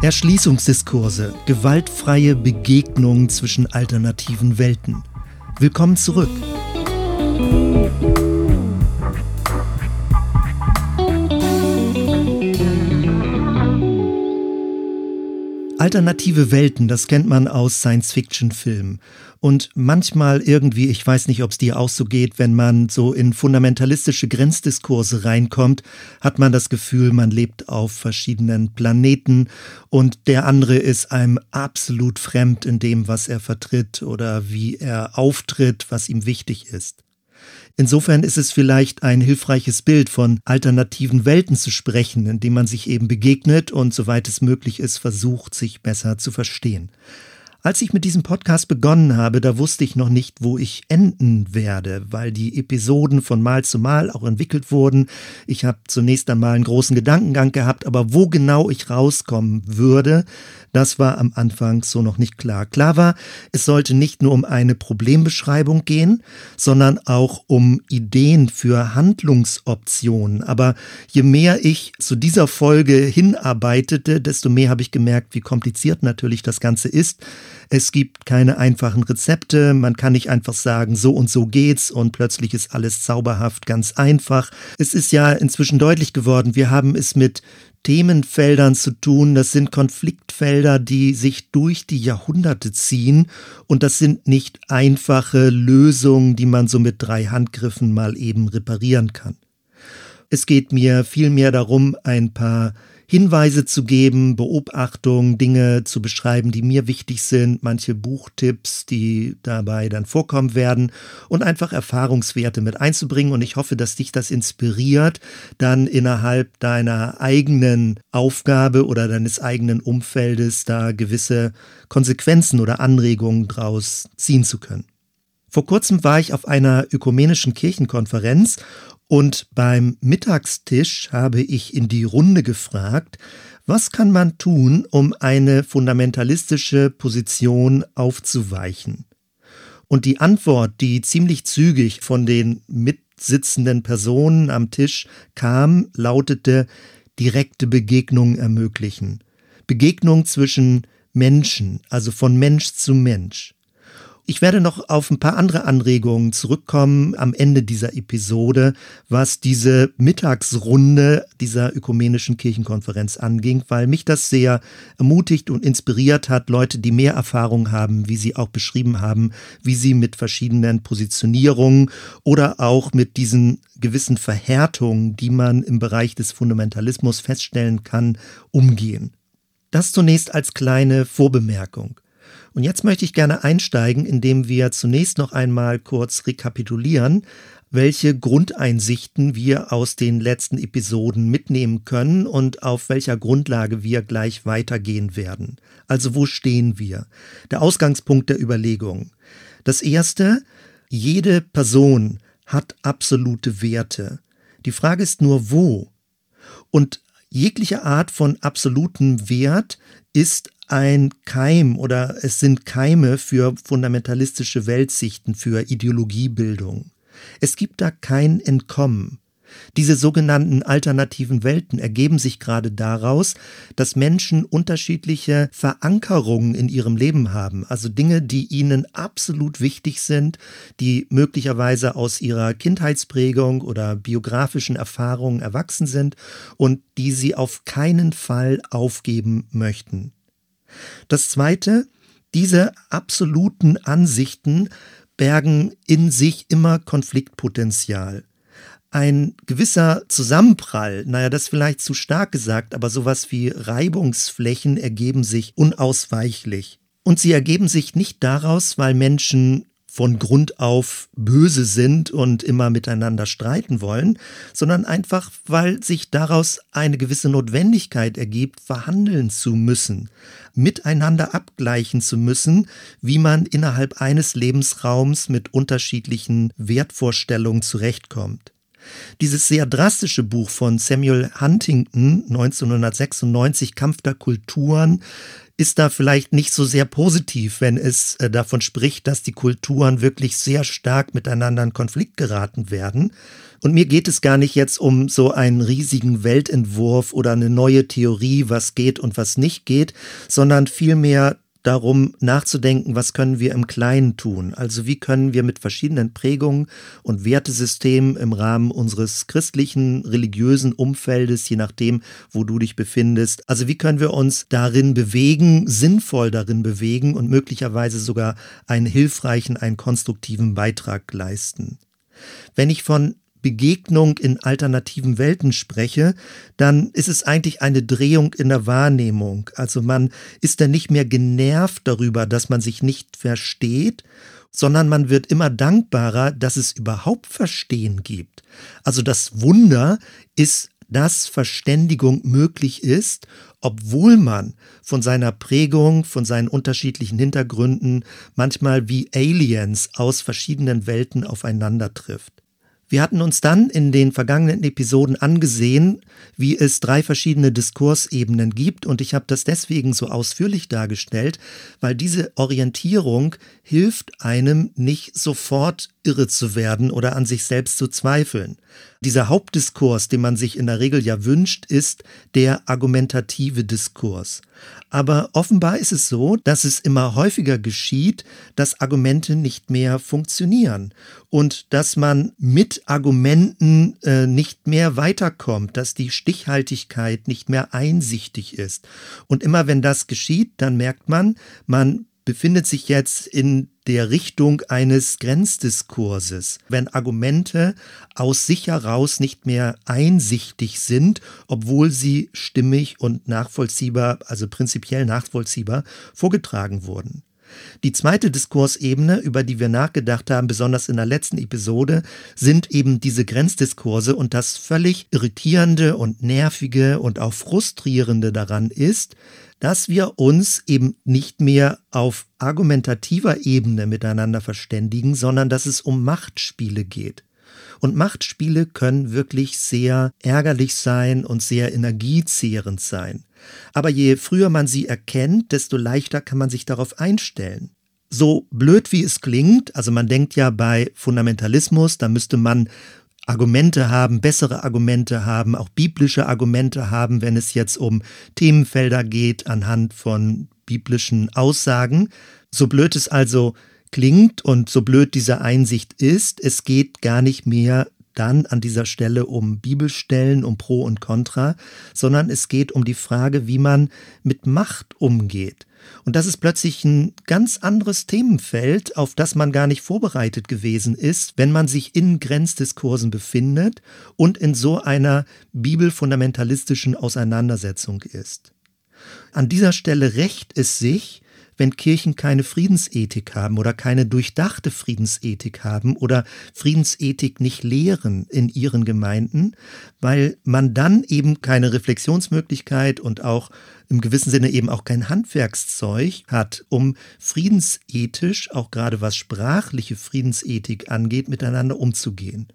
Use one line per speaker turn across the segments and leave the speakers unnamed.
Erschließungsdiskurse, gewaltfreie Begegnungen zwischen alternativen Welten. Willkommen zurück. Alternative Welten, das kennt man aus Science-Fiction-Filmen. Und manchmal irgendwie, ich weiß nicht, ob es dir auch so geht, wenn man so in fundamentalistische Grenzdiskurse reinkommt, hat man das Gefühl, man lebt auf verschiedenen Planeten und der andere ist einem absolut fremd in dem, was er vertritt oder wie er auftritt, was ihm wichtig ist. Insofern ist es vielleicht ein hilfreiches Bild, von alternativen Welten zu sprechen, indem man sich eben begegnet und soweit es möglich ist, versucht, sich besser zu verstehen. Als ich mit diesem Podcast begonnen habe, da wusste ich noch nicht, wo ich enden werde, weil die Episoden von Mal zu Mal auch entwickelt wurden. Ich habe zunächst einmal einen großen Gedankengang gehabt, aber wo genau ich rauskommen würde, das war am Anfang so noch nicht klar. Klar war, es sollte nicht nur um eine Problembeschreibung gehen, sondern auch um Ideen für Handlungsoptionen. Aber je mehr ich zu dieser Folge hinarbeitete, desto mehr habe ich gemerkt, wie kompliziert natürlich das Ganze ist. Es gibt keine einfachen Rezepte. Man kann nicht einfach sagen, so und so geht's und plötzlich ist alles zauberhaft ganz einfach. Es ist ja inzwischen deutlich geworden, wir haben es mit Themenfeldern zu tun. Das sind Konfliktfelder, die sich durch die Jahrhunderte ziehen. Und das sind nicht einfache Lösungen, die man so mit drei Handgriffen mal eben reparieren kann. Es geht mir vielmehr darum, ein paar Hinweise zu geben, Beobachtungen, Dinge zu beschreiben, die mir wichtig sind, manche Buchtipps, die dabei dann vorkommen werden und einfach Erfahrungswerte mit einzubringen. Und ich hoffe, dass dich das inspiriert, dann innerhalb deiner eigenen Aufgabe oder deines eigenen Umfeldes da gewisse Konsequenzen oder Anregungen draus ziehen zu können. Vor kurzem war ich auf einer ökumenischen Kirchenkonferenz und beim Mittagstisch habe ich in die Runde gefragt, was kann man tun, um eine fundamentalistische Position aufzuweichen? Und die Antwort, die ziemlich zügig von den mitsitzenden Personen am Tisch kam, lautete direkte Begegnung ermöglichen. Begegnung zwischen Menschen, also von Mensch zu Mensch. Ich werde noch auf ein paar andere Anregungen zurückkommen am Ende dieser Episode, was diese Mittagsrunde dieser ökumenischen Kirchenkonferenz anging, weil mich das sehr ermutigt und inspiriert hat, Leute, die mehr Erfahrung haben, wie sie auch beschrieben haben, wie sie mit verschiedenen Positionierungen oder auch mit diesen gewissen Verhärtungen, die man im Bereich des Fundamentalismus feststellen kann, umgehen. Das zunächst als kleine Vorbemerkung. Und jetzt möchte ich gerne einsteigen, indem wir zunächst noch einmal kurz rekapitulieren, welche Grundeinsichten wir aus den letzten Episoden mitnehmen können und auf welcher Grundlage wir gleich weitergehen werden. Also wo stehen wir? Der Ausgangspunkt der Überlegung. Das erste, jede Person hat absolute Werte. Die Frage ist nur wo. Und jegliche Art von absolutem Wert ist ein Keim oder es sind Keime für fundamentalistische Weltsichten, für Ideologiebildung. Es gibt da kein Entkommen. Diese sogenannten alternativen Welten ergeben sich gerade daraus, dass Menschen unterschiedliche Verankerungen in ihrem Leben haben, also Dinge, die ihnen absolut wichtig sind, die möglicherweise aus ihrer Kindheitsprägung oder biografischen Erfahrungen erwachsen sind und die sie auf keinen Fall aufgeben möchten. Das Zweite, diese absoluten Ansichten bergen in sich immer Konfliktpotenzial. Ein gewisser Zusammenprall, naja, das vielleicht zu stark gesagt, aber sowas wie Reibungsflächen ergeben sich unausweichlich. Und sie ergeben sich nicht daraus, weil Menschen von Grund auf böse sind und immer miteinander streiten wollen, sondern einfach, weil sich daraus eine gewisse Notwendigkeit ergibt, verhandeln zu müssen, miteinander abgleichen zu müssen, wie man innerhalb eines Lebensraums mit unterschiedlichen Wertvorstellungen zurechtkommt. Dieses sehr drastische Buch von Samuel Huntington 1996 Kampf der Kulturen ist da vielleicht nicht so sehr positiv, wenn es äh, davon spricht, dass die Kulturen wirklich sehr stark miteinander in Konflikt geraten werden, Und mir geht es gar nicht jetzt um so einen riesigen Weltentwurf oder eine neue Theorie, was geht und was nicht geht, sondern vielmehr darum nachzudenken, was können wir im Kleinen tun? Also wie können wir mit verschiedenen Prägungen und Wertesystemen im Rahmen unseres christlichen, religiösen Umfeldes, je nachdem, wo du dich befindest, also wie können wir uns darin bewegen, sinnvoll darin bewegen und möglicherweise sogar einen hilfreichen, einen konstruktiven Beitrag leisten? Wenn ich von Begegnung in alternativen Welten spreche, dann ist es eigentlich eine Drehung in der Wahrnehmung. Also man ist dann nicht mehr genervt darüber, dass man sich nicht versteht, sondern man wird immer dankbarer, dass es überhaupt Verstehen gibt. Also das Wunder ist, dass Verständigung möglich ist, obwohl man von seiner Prägung, von seinen unterschiedlichen Hintergründen manchmal wie Aliens aus verschiedenen Welten aufeinander trifft. Wir hatten uns dann in den vergangenen Episoden angesehen, wie es drei verschiedene Diskursebenen gibt und ich habe das deswegen so ausführlich dargestellt, weil diese Orientierung hilft einem nicht sofort irre zu werden oder an sich selbst zu zweifeln. Dieser Hauptdiskurs, den man sich in der Regel ja wünscht, ist der argumentative Diskurs. Aber offenbar ist es so, dass es immer häufiger geschieht, dass Argumente nicht mehr funktionieren und dass man mit Argumenten äh, nicht mehr weiterkommt, dass die Stichhaltigkeit nicht mehr einsichtig ist. Und immer wenn das geschieht, dann merkt man, man befindet sich jetzt in der Richtung eines Grenzdiskurses, wenn Argumente aus sich heraus nicht mehr einsichtig sind, obwohl sie stimmig und nachvollziehbar, also prinzipiell nachvollziehbar, vorgetragen wurden. Die zweite Diskursebene, über die wir nachgedacht haben, besonders in der letzten Episode, sind eben diese Grenzdiskurse und das völlig irritierende und nervige und auch frustrierende daran ist, dass wir uns eben nicht mehr auf argumentativer Ebene miteinander verständigen, sondern dass es um Machtspiele geht. Und Machtspiele können wirklich sehr ärgerlich sein und sehr energiezehrend sein. Aber je früher man sie erkennt, desto leichter kann man sich darauf einstellen. So blöd wie es klingt, also man denkt ja bei Fundamentalismus, da müsste man Argumente haben, bessere Argumente haben, auch biblische Argumente haben, wenn es jetzt um Themenfelder geht anhand von biblischen Aussagen. So blöd es also klingt und so blöd diese Einsicht ist, es geht gar nicht mehr dann an dieser Stelle um Bibelstellen, um Pro und Contra, sondern es geht um die Frage, wie man mit Macht umgeht. Und das ist plötzlich ein ganz anderes Themenfeld, auf das man gar nicht vorbereitet gewesen ist, wenn man sich in Grenzdiskursen befindet und in so einer bibelfundamentalistischen Auseinandersetzung ist. An dieser Stelle rächt es sich, wenn Kirchen keine Friedensethik haben oder keine durchdachte Friedensethik haben oder Friedensethik nicht lehren in ihren Gemeinden, weil man dann eben keine Reflexionsmöglichkeit und auch im gewissen Sinne eben auch kein Handwerkszeug hat, um friedensethisch, auch gerade was sprachliche Friedensethik angeht, miteinander umzugehen.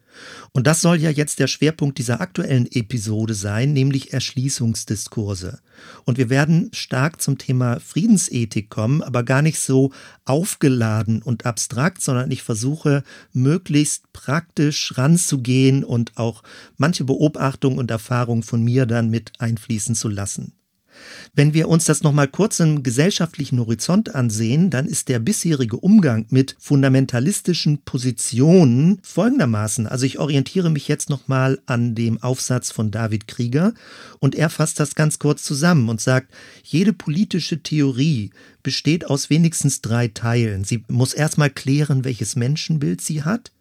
Und das soll ja jetzt der Schwerpunkt dieser aktuellen Episode sein, nämlich Erschließungsdiskurse. Und wir werden stark zum Thema Friedensethik kommen, aber gar nicht so aufgeladen und abstrakt, sondern ich versuche möglichst praktisch ranzugehen und auch manche Beobachtungen und Erfahrungen von mir dann mit einfließen zu lassen. Wenn wir uns das nochmal kurz im gesellschaftlichen Horizont ansehen, dann ist der bisherige Umgang mit fundamentalistischen Positionen folgendermaßen. Also ich orientiere mich jetzt nochmal an dem Aufsatz von David Krieger und er fasst das ganz kurz zusammen und sagt, jede politische Theorie besteht aus wenigstens drei Teilen. Sie muss erstmal klären, welches Menschenbild sie hat.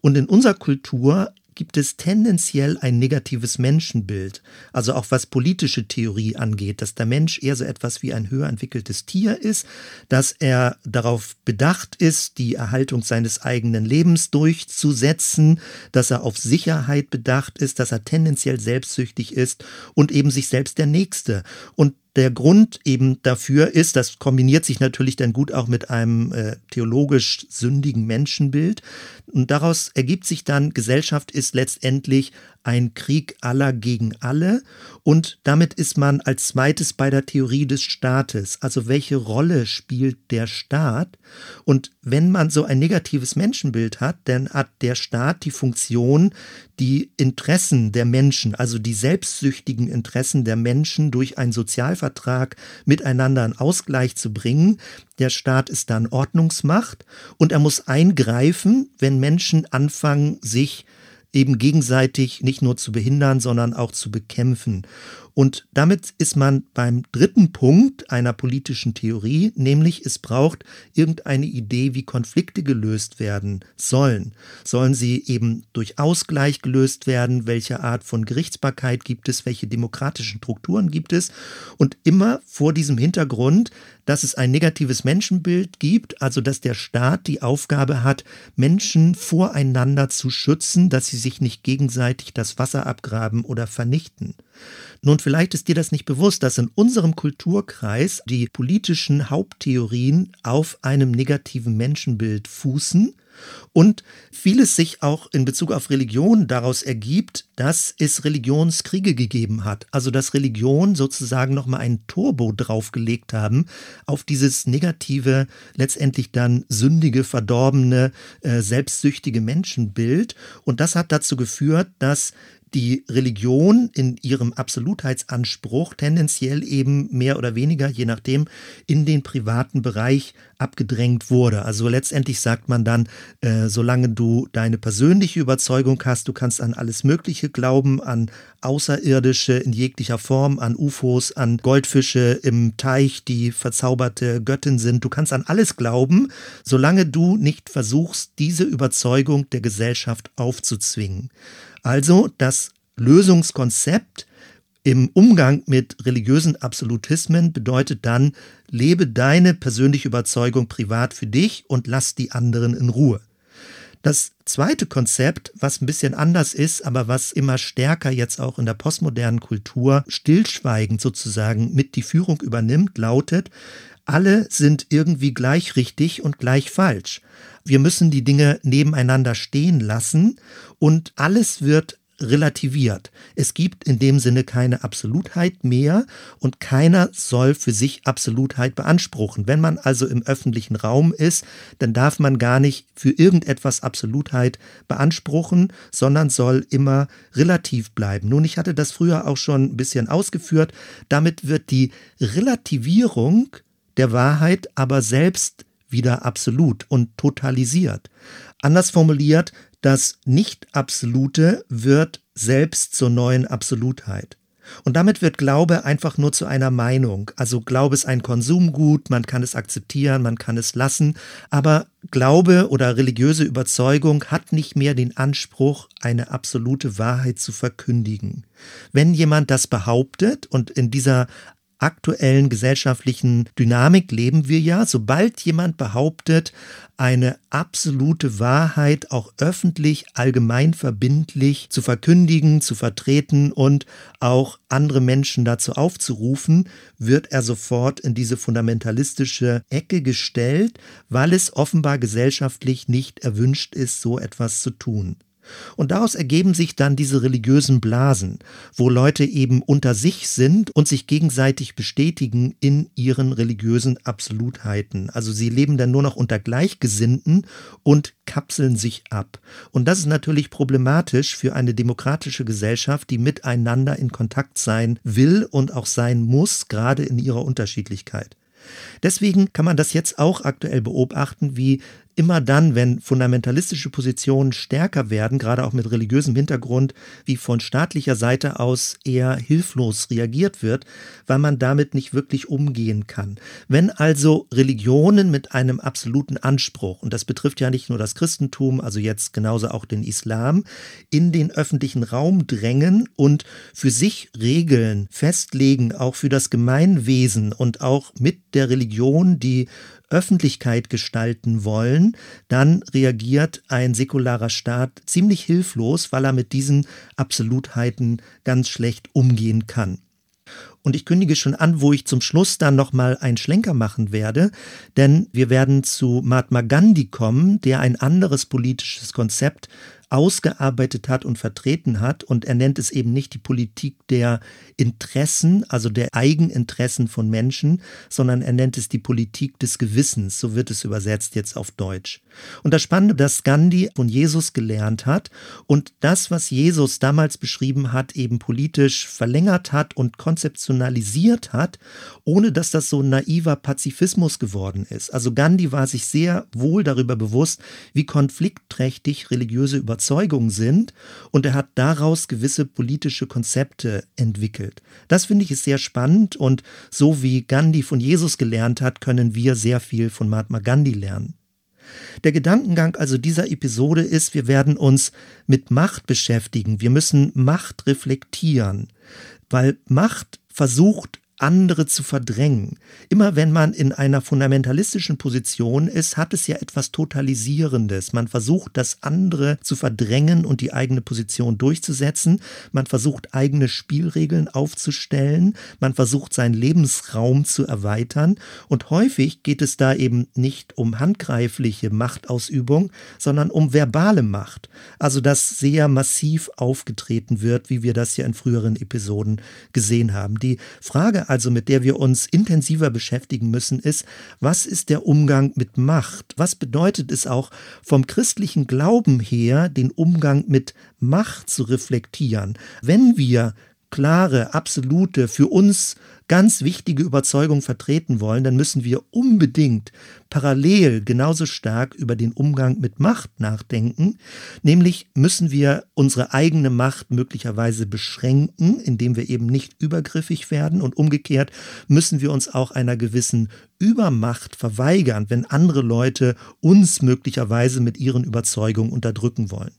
Und in unserer Kultur gibt es tendenziell ein negatives Menschenbild, also auch was politische Theorie angeht, dass der Mensch eher so etwas wie ein höher entwickeltes Tier ist, dass er darauf bedacht ist, die Erhaltung seines eigenen Lebens durchzusetzen, dass er auf Sicherheit bedacht ist, dass er tendenziell selbstsüchtig ist und eben sich selbst der Nächste. Und der Grund eben dafür ist, das kombiniert sich natürlich dann gut auch mit einem äh, theologisch sündigen Menschenbild. Und daraus ergibt sich dann, Gesellschaft ist letztendlich ein Krieg aller gegen alle und damit ist man als zweites bei der Theorie des Staates. Also welche Rolle spielt der Staat? Und wenn man so ein negatives Menschenbild hat, dann hat der Staat die Funktion, die Interessen der Menschen, also die selbstsüchtigen Interessen der Menschen durch einen Sozialvertrag miteinander in Ausgleich zu bringen. Der Staat ist dann Ordnungsmacht und er muss eingreifen, wenn Menschen anfangen, sich eben gegenseitig nicht nur zu behindern, sondern auch zu bekämpfen. Und damit ist man beim dritten Punkt einer politischen Theorie, nämlich es braucht irgendeine Idee, wie Konflikte gelöst werden sollen. Sollen sie eben durch Ausgleich gelöst werden? Welche Art von Gerichtsbarkeit gibt es? Welche demokratischen Strukturen gibt es? Und immer vor diesem Hintergrund, dass es ein negatives Menschenbild gibt, also dass der Staat die Aufgabe hat, Menschen voreinander zu schützen, dass sie sich nicht gegenseitig das Wasser abgraben oder vernichten. Nun, vielleicht ist dir das nicht bewusst, dass in unserem Kulturkreis die politischen Haupttheorien auf einem negativen Menschenbild fußen und vieles sich auch in Bezug auf Religion daraus ergibt, dass es Religionskriege gegeben hat. Also dass Religion sozusagen nochmal ein Turbo draufgelegt haben auf dieses negative, letztendlich dann sündige, verdorbene, äh, selbstsüchtige Menschenbild. Und das hat dazu geführt, dass die Religion in ihrem Absolutheitsanspruch tendenziell eben mehr oder weniger, je nachdem, in den privaten Bereich abgedrängt wurde. Also letztendlich sagt man dann, äh, solange du deine persönliche Überzeugung hast, du kannst an alles Mögliche glauben, an Außerirdische in jeglicher Form, an UFOs, an Goldfische im Teich, die verzauberte Göttin sind, du kannst an alles glauben, solange du nicht versuchst, diese Überzeugung der Gesellschaft aufzuzwingen. Also das Lösungskonzept im Umgang mit religiösen Absolutismen bedeutet dann, lebe deine persönliche Überzeugung privat für dich und lass die anderen in Ruhe. Das zweite Konzept, was ein bisschen anders ist, aber was immer stärker jetzt auch in der postmodernen Kultur stillschweigend sozusagen mit die Führung übernimmt, lautet, alle sind irgendwie gleich richtig und gleich falsch. Wir müssen die Dinge nebeneinander stehen lassen und alles wird relativiert. Es gibt in dem Sinne keine Absolutheit mehr und keiner soll für sich Absolutheit beanspruchen. Wenn man also im öffentlichen Raum ist, dann darf man gar nicht für irgendetwas Absolutheit beanspruchen, sondern soll immer relativ bleiben. Nun, ich hatte das früher auch schon ein bisschen ausgeführt. Damit wird die Relativierung der Wahrheit aber selbst wieder absolut und totalisiert. Anders formuliert, das Nicht-Absolute wird selbst zur neuen Absolutheit. Und damit wird Glaube einfach nur zu einer Meinung. Also Glaube ist ein Konsumgut, man kann es akzeptieren, man kann es lassen, aber Glaube oder religiöse Überzeugung hat nicht mehr den Anspruch, eine absolute Wahrheit zu verkündigen. Wenn jemand das behauptet und in dieser aktuellen gesellschaftlichen Dynamik leben wir ja. Sobald jemand behauptet, eine absolute Wahrheit auch öffentlich, allgemein verbindlich zu verkündigen, zu vertreten und auch andere Menschen dazu aufzurufen, wird er sofort in diese fundamentalistische Ecke gestellt, weil es offenbar gesellschaftlich nicht erwünscht ist, so etwas zu tun. Und daraus ergeben sich dann diese religiösen Blasen, wo Leute eben unter sich sind und sich gegenseitig bestätigen in ihren religiösen Absolutheiten. Also sie leben dann nur noch unter Gleichgesinnten und kapseln sich ab. Und das ist natürlich problematisch für eine demokratische Gesellschaft, die miteinander in Kontakt sein will und auch sein muss, gerade in ihrer Unterschiedlichkeit. Deswegen kann man das jetzt auch aktuell beobachten, wie immer dann, wenn fundamentalistische Positionen stärker werden, gerade auch mit religiösem Hintergrund, wie von staatlicher Seite aus eher hilflos reagiert wird, weil man damit nicht wirklich umgehen kann. Wenn also Religionen mit einem absoluten Anspruch, und das betrifft ja nicht nur das Christentum, also jetzt genauso auch den Islam, in den öffentlichen Raum drängen und für sich Regeln festlegen, auch für das Gemeinwesen und auch mit der Religion die Öffentlichkeit gestalten wollen, dann reagiert ein säkularer Staat ziemlich hilflos, weil er mit diesen Absolutheiten ganz schlecht umgehen kann. Und ich kündige schon an, wo ich zum Schluss dann nochmal einen Schlenker machen werde, denn wir werden zu Mahatma Gandhi kommen, der ein anderes politisches Konzept ausgearbeitet hat und vertreten hat. Und er nennt es eben nicht die Politik der Interessen, also der Eigeninteressen von Menschen, sondern er nennt es die Politik des Gewissens. So wird es übersetzt jetzt auf Deutsch. Und das Spannende, dass Gandhi von Jesus gelernt hat und das, was Jesus damals beschrieben hat, eben politisch verlängert hat und konzeptionalisiert hat, ohne dass das so ein naiver Pazifismus geworden ist. Also Gandhi war sich sehr wohl darüber bewusst, wie konfliktträchtig religiöse Überzeugungen sind und er hat daraus gewisse politische Konzepte entwickelt. Das finde ich ist sehr spannend und so wie Gandhi von Jesus gelernt hat, können wir sehr viel von Mahatma Gandhi lernen. Der Gedankengang also dieser Episode ist, wir werden uns mit Macht beschäftigen. Wir müssen Macht reflektieren, weil Macht versucht, andere zu verdrängen. Immer wenn man in einer fundamentalistischen Position ist, hat es ja etwas Totalisierendes. Man versucht, das andere zu verdrängen und die eigene Position durchzusetzen. Man versucht, eigene Spielregeln aufzustellen. Man versucht, seinen Lebensraum zu erweitern. Und häufig geht es da eben nicht um handgreifliche Machtausübung, sondern um verbale Macht. Also, dass sehr massiv aufgetreten wird, wie wir das ja in früheren Episoden gesehen haben. Die Frage also mit der wir uns intensiver beschäftigen müssen, ist, was ist der Umgang mit Macht? Was bedeutet es auch vom christlichen Glauben her, den Umgang mit Macht zu reflektieren? Wenn wir klare, absolute, für uns ganz wichtige Überzeugung vertreten wollen, dann müssen wir unbedingt parallel genauso stark über den Umgang mit Macht nachdenken. Nämlich müssen wir unsere eigene Macht möglicherweise beschränken, indem wir eben nicht übergriffig werden. Und umgekehrt müssen wir uns auch einer gewissen Übermacht verweigern, wenn andere Leute uns möglicherweise mit ihren Überzeugungen unterdrücken wollen.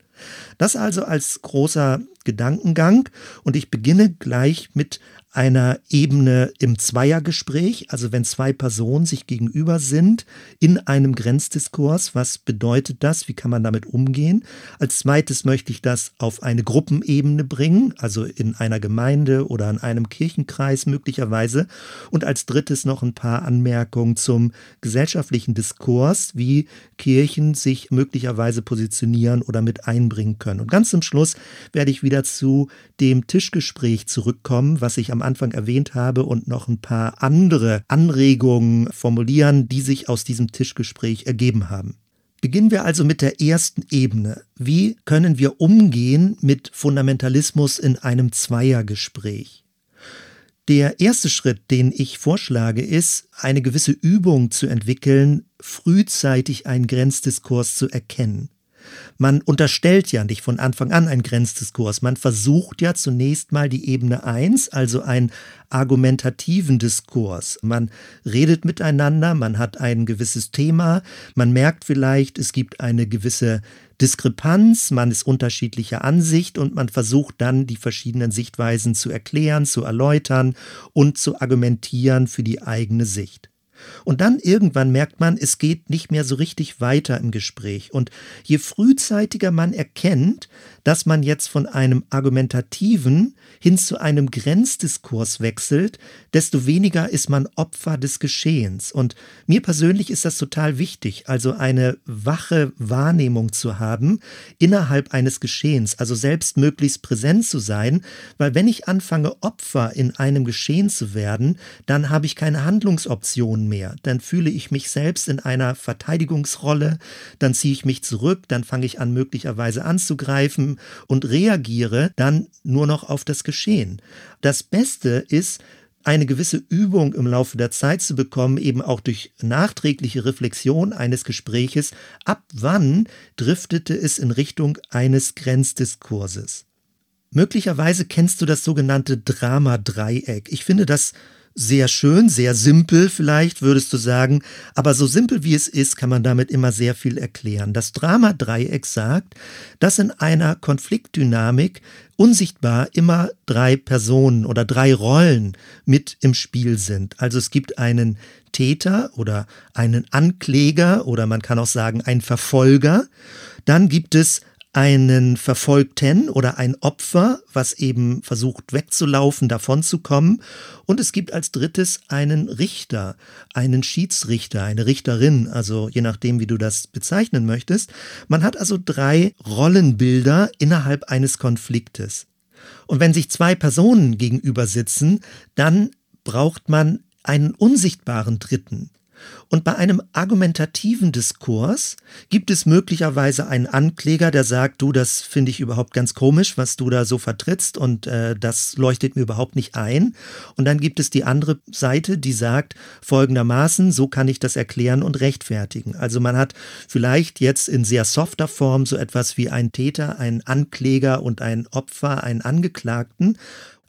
Das also als großer Gedankengang und ich beginne gleich mit einer Ebene im Zweiergespräch, also wenn zwei Personen sich gegenüber sind in einem Grenzdiskurs, was bedeutet das, wie kann man damit umgehen? Als zweites möchte ich das auf eine Gruppenebene bringen, also in einer Gemeinde oder in einem Kirchenkreis möglicherweise und als drittes noch ein paar Anmerkungen zum gesellschaftlichen Diskurs, wie Kirchen sich möglicherweise positionieren oder mit einbringen können. Und ganz zum Schluss werde ich wieder zu dem Tischgespräch zurückkommen, was ich am Anfang erwähnt habe und noch ein paar andere Anregungen formulieren, die sich aus diesem Tischgespräch ergeben haben. Beginnen wir also mit der ersten Ebene. Wie können wir umgehen mit Fundamentalismus in einem Zweiergespräch? Der erste Schritt, den ich vorschlage, ist, eine gewisse Übung zu entwickeln, frühzeitig einen Grenzdiskurs zu erkennen. Man unterstellt ja nicht von Anfang an einen Grenzdiskurs. Man versucht ja zunächst mal die Ebene 1, also einen argumentativen Diskurs. Man redet miteinander, man hat ein gewisses Thema, man merkt vielleicht, es gibt eine gewisse Diskrepanz, man ist unterschiedlicher Ansicht und man versucht dann die verschiedenen Sichtweisen zu erklären, zu erläutern und zu argumentieren für die eigene Sicht. Und dann irgendwann merkt man, es geht nicht mehr so richtig weiter im Gespräch. Und je frühzeitiger man erkennt, dass man jetzt von einem argumentativen hin zu einem Grenzdiskurs wechselt, desto weniger ist man Opfer des Geschehens. Und mir persönlich ist das total wichtig, also eine wache Wahrnehmung zu haben innerhalb eines Geschehens, also selbst möglichst präsent zu sein, weil wenn ich anfange, Opfer in einem Geschehen zu werden, dann habe ich keine Handlungsoptionen mehr. Dann fühle ich mich selbst in einer Verteidigungsrolle, dann ziehe ich mich zurück, dann fange ich an, möglicherweise anzugreifen und reagiere dann nur noch auf das Geschehen. Das Beste ist, eine gewisse Übung im Laufe der Zeit zu bekommen, eben auch durch nachträgliche Reflexion eines Gespräches, ab wann driftete es in Richtung eines Grenzdiskurses. Möglicherweise kennst du das sogenannte Drama-Dreieck. Ich finde das sehr schön, sehr simpel vielleicht, würdest du sagen. Aber so simpel wie es ist, kann man damit immer sehr viel erklären. Das Drama-Dreieck sagt, dass in einer Konfliktdynamik unsichtbar immer drei Personen oder drei Rollen mit im Spiel sind. Also es gibt einen Täter oder einen Ankläger oder man kann auch sagen einen Verfolger. Dann gibt es einen Verfolgten oder ein Opfer, was eben versucht wegzulaufen, davonzukommen. Und es gibt als drittes einen Richter, einen Schiedsrichter, eine Richterin, also je nachdem, wie du das bezeichnen möchtest. Man hat also drei Rollenbilder innerhalb eines Konfliktes. Und wenn sich zwei Personen gegenüber sitzen, dann braucht man einen unsichtbaren Dritten. Und bei einem argumentativen Diskurs gibt es möglicherweise einen Ankläger, der sagt, du, das finde ich überhaupt ganz komisch, was du da so vertrittst und äh, das leuchtet mir überhaupt nicht ein. Und dann gibt es die andere Seite, die sagt folgendermaßen, so kann ich das erklären und rechtfertigen. Also man hat vielleicht jetzt in sehr softer Form so etwas wie ein Täter, einen Ankläger und ein Opfer, einen Angeklagten.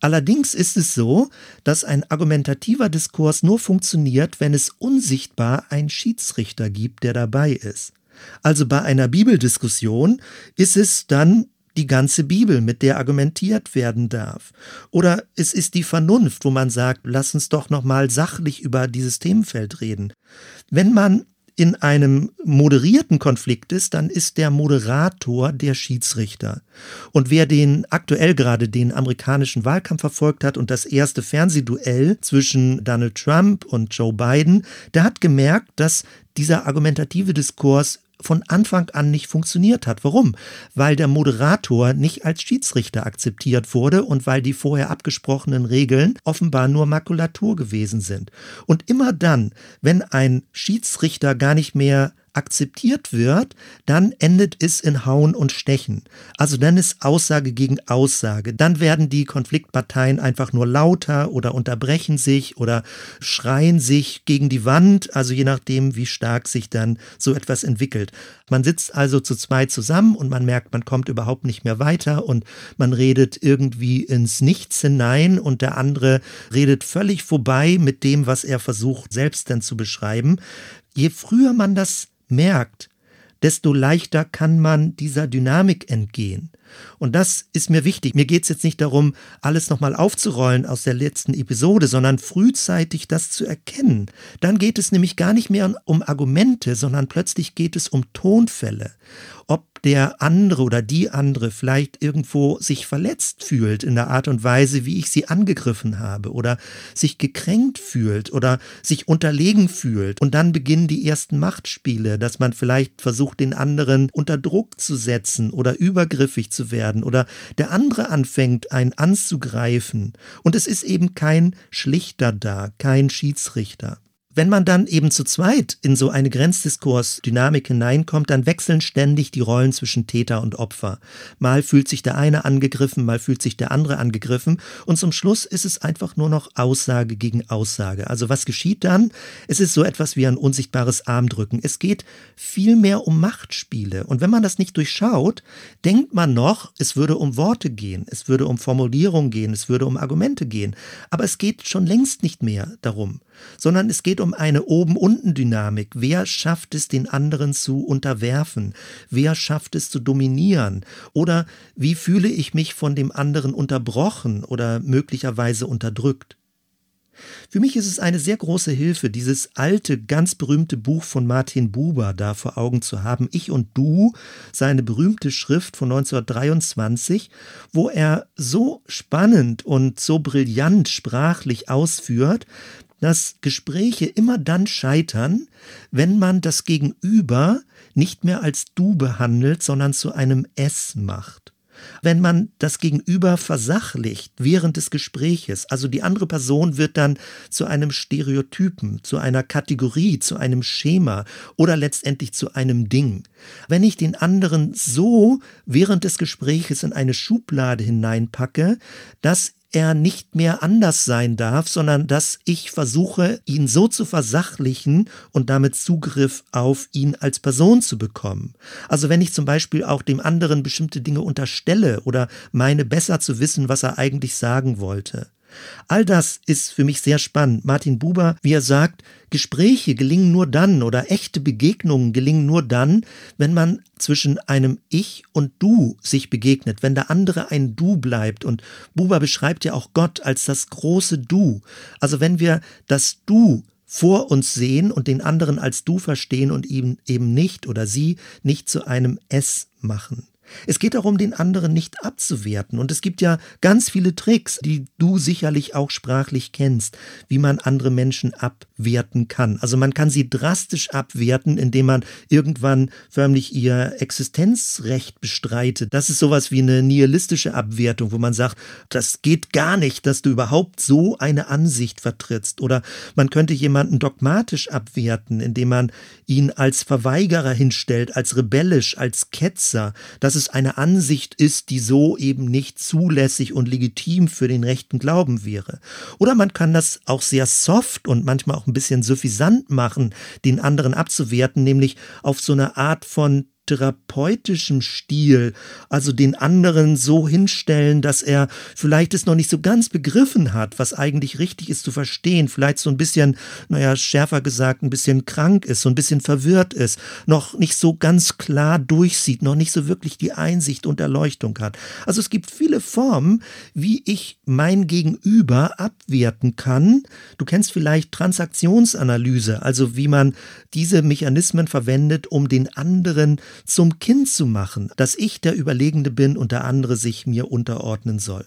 Allerdings ist es so, dass ein argumentativer Diskurs nur funktioniert, wenn es unsichtbar einen Schiedsrichter gibt, der dabei ist. Also bei einer Bibeldiskussion ist es dann die ganze Bibel, mit der argumentiert werden darf. Oder es ist die Vernunft, wo man sagt, lass uns doch noch mal sachlich über dieses Themenfeld reden. Wenn man in einem moderierten Konflikt ist, dann ist der Moderator der Schiedsrichter. Und wer den aktuell gerade den amerikanischen Wahlkampf verfolgt hat und das erste Fernsehduell zwischen Donald Trump und Joe Biden, der hat gemerkt, dass dieser argumentative Diskurs von Anfang an nicht funktioniert hat. Warum? Weil der Moderator nicht als Schiedsrichter akzeptiert wurde und weil die vorher abgesprochenen Regeln offenbar nur Makulatur gewesen sind. Und immer dann, wenn ein Schiedsrichter gar nicht mehr akzeptiert wird, dann endet es in Hauen und Stechen. Also dann ist Aussage gegen Aussage. Dann werden die Konfliktparteien einfach nur lauter oder unterbrechen sich oder schreien sich gegen die Wand, also je nachdem, wie stark sich dann so etwas entwickelt. Man sitzt also zu zweit zusammen und man merkt, man kommt überhaupt nicht mehr weiter und man redet irgendwie ins Nichts hinein und der andere redet völlig vorbei mit dem, was er versucht selbst dann zu beschreiben. Je früher man das merkt, desto leichter kann man dieser Dynamik entgehen. Und das ist mir wichtig. Mir geht es jetzt nicht darum, alles nochmal aufzurollen aus der letzten Episode, sondern frühzeitig das zu erkennen. Dann geht es nämlich gar nicht mehr um Argumente, sondern plötzlich geht es um Tonfälle ob der andere oder die andere vielleicht irgendwo sich verletzt fühlt in der Art und Weise, wie ich sie angegriffen habe oder sich gekränkt fühlt oder sich unterlegen fühlt. Und dann beginnen die ersten Machtspiele, dass man vielleicht versucht, den anderen unter Druck zu setzen oder übergriffig zu werden oder der andere anfängt, einen anzugreifen. Und es ist eben kein Schlichter da, kein Schiedsrichter. Wenn man dann eben zu zweit in so eine Grenzdiskurs-Dynamik hineinkommt, dann wechseln ständig die Rollen zwischen Täter und Opfer. Mal fühlt sich der eine angegriffen, mal fühlt sich der andere angegriffen und zum Schluss ist es einfach nur noch Aussage gegen Aussage. Also was geschieht dann? Es ist so etwas wie ein unsichtbares Armdrücken. Es geht viel mehr um Machtspiele und wenn man das nicht durchschaut, denkt man noch, es würde um Worte gehen, es würde um Formulierung gehen, es würde um Argumente gehen, aber es geht schon längst nicht mehr darum sondern es geht um eine Oben-Unten-Dynamik. Wer schafft es, den anderen zu unterwerfen? Wer schafft es zu dominieren? Oder wie fühle ich mich von dem anderen unterbrochen oder möglicherweise unterdrückt? Für mich ist es eine sehr große Hilfe, dieses alte, ganz berühmte Buch von Martin Buber da vor Augen zu haben, Ich und Du, seine berühmte Schrift von 1923, wo er so spannend und so brillant sprachlich ausführt, dass Gespräche immer dann scheitern, wenn man das Gegenüber nicht mehr als du behandelt, sondern zu einem es macht. Wenn man das Gegenüber versachlicht während des Gespräches, also die andere Person wird dann zu einem Stereotypen, zu einer Kategorie, zu einem Schema oder letztendlich zu einem Ding. Wenn ich den anderen so während des Gespräches in eine Schublade hineinpacke, dass er nicht mehr anders sein darf, sondern dass ich versuche, ihn so zu versachlichen und damit Zugriff auf ihn als Person zu bekommen. Also wenn ich zum Beispiel auch dem anderen bestimmte Dinge unterstelle oder meine besser zu wissen, was er eigentlich sagen wollte. All das ist für mich sehr spannend. Martin Buber, wie er sagt, Gespräche gelingen nur dann oder echte Begegnungen gelingen nur dann, wenn man zwischen einem Ich und Du sich begegnet, wenn der andere ein Du bleibt. Und Buber beschreibt ja auch Gott als das große Du. Also wenn wir das Du vor uns sehen und den anderen als Du verstehen und ihn eben nicht oder sie nicht zu einem Es machen. Es geht darum, den anderen nicht abzuwerten. Und es gibt ja ganz viele Tricks, die du sicherlich auch sprachlich kennst, wie man andere Menschen abwerten kann. Also man kann sie drastisch abwerten, indem man irgendwann förmlich ihr Existenzrecht bestreitet. Das ist sowas wie eine nihilistische Abwertung, wo man sagt, das geht gar nicht, dass du überhaupt so eine Ansicht vertrittst. Oder man könnte jemanden dogmatisch abwerten, indem man ihn als Verweigerer hinstellt, als rebellisch, als Ketzer. Das es eine Ansicht ist, die so eben nicht zulässig und legitim für den rechten Glauben wäre. Oder man kann das auch sehr soft und manchmal auch ein bisschen suffisant machen, den anderen abzuwerten, nämlich auf so eine Art von therapeutischem Stil, also den anderen so hinstellen, dass er vielleicht es noch nicht so ganz begriffen hat, was eigentlich richtig ist zu verstehen, vielleicht so ein bisschen, naja, schärfer gesagt, ein bisschen krank ist, so ein bisschen verwirrt ist, noch nicht so ganz klar durchsieht, noch nicht so wirklich die Einsicht und Erleuchtung hat. Also es gibt viele Formen, wie ich mein Gegenüber abwerten kann. Du kennst vielleicht Transaktionsanalyse, also wie man diese Mechanismen verwendet, um den anderen zum Kind zu machen, dass ich der Überlegende bin und der andere sich mir unterordnen soll.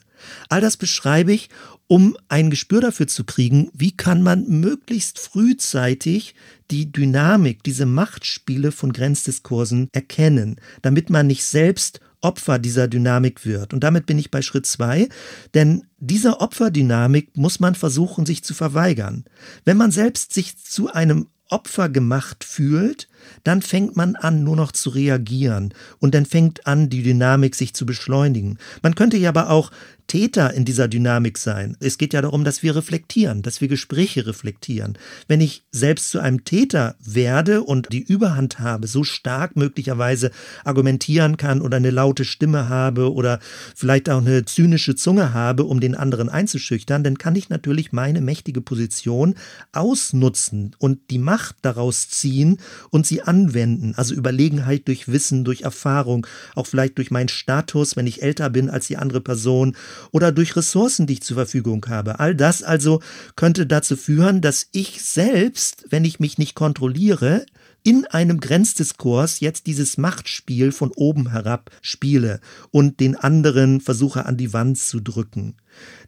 All das beschreibe ich, um ein Gespür dafür zu kriegen, wie kann man möglichst frühzeitig die Dynamik, diese Machtspiele von Grenzdiskursen erkennen, damit man nicht selbst Opfer dieser Dynamik wird. Und damit bin ich bei Schritt zwei, denn dieser Opferdynamik muss man versuchen, sich zu verweigern. Wenn man selbst sich zu einem Opfer gemacht fühlt, dann fängt man an, nur noch zu reagieren und dann fängt an, die Dynamik sich zu beschleunigen. Man könnte ja aber auch Täter in dieser Dynamik sein. Es geht ja darum, dass wir reflektieren, dass wir Gespräche reflektieren. Wenn ich selbst zu einem Täter werde und die Überhand habe, so stark möglicherweise argumentieren kann oder eine laute Stimme habe oder vielleicht auch eine zynische Zunge habe, um den anderen einzuschüchtern, dann kann ich natürlich meine mächtige Position ausnutzen und die Macht daraus ziehen und sie anwenden. Also Überlegenheit durch Wissen, durch Erfahrung, auch vielleicht durch meinen Status, wenn ich älter bin als die andere Person oder durch Ressourcen, die ich zur Verfügung habe. All das also könnte dazu führen, dass ich selbst, wenn ich mich nicht kontrolliere, in einem Grenzdiskurs jetzt dieses Machtspiel von oben herab spiele und den anderen versuche an die Wand zu drücken.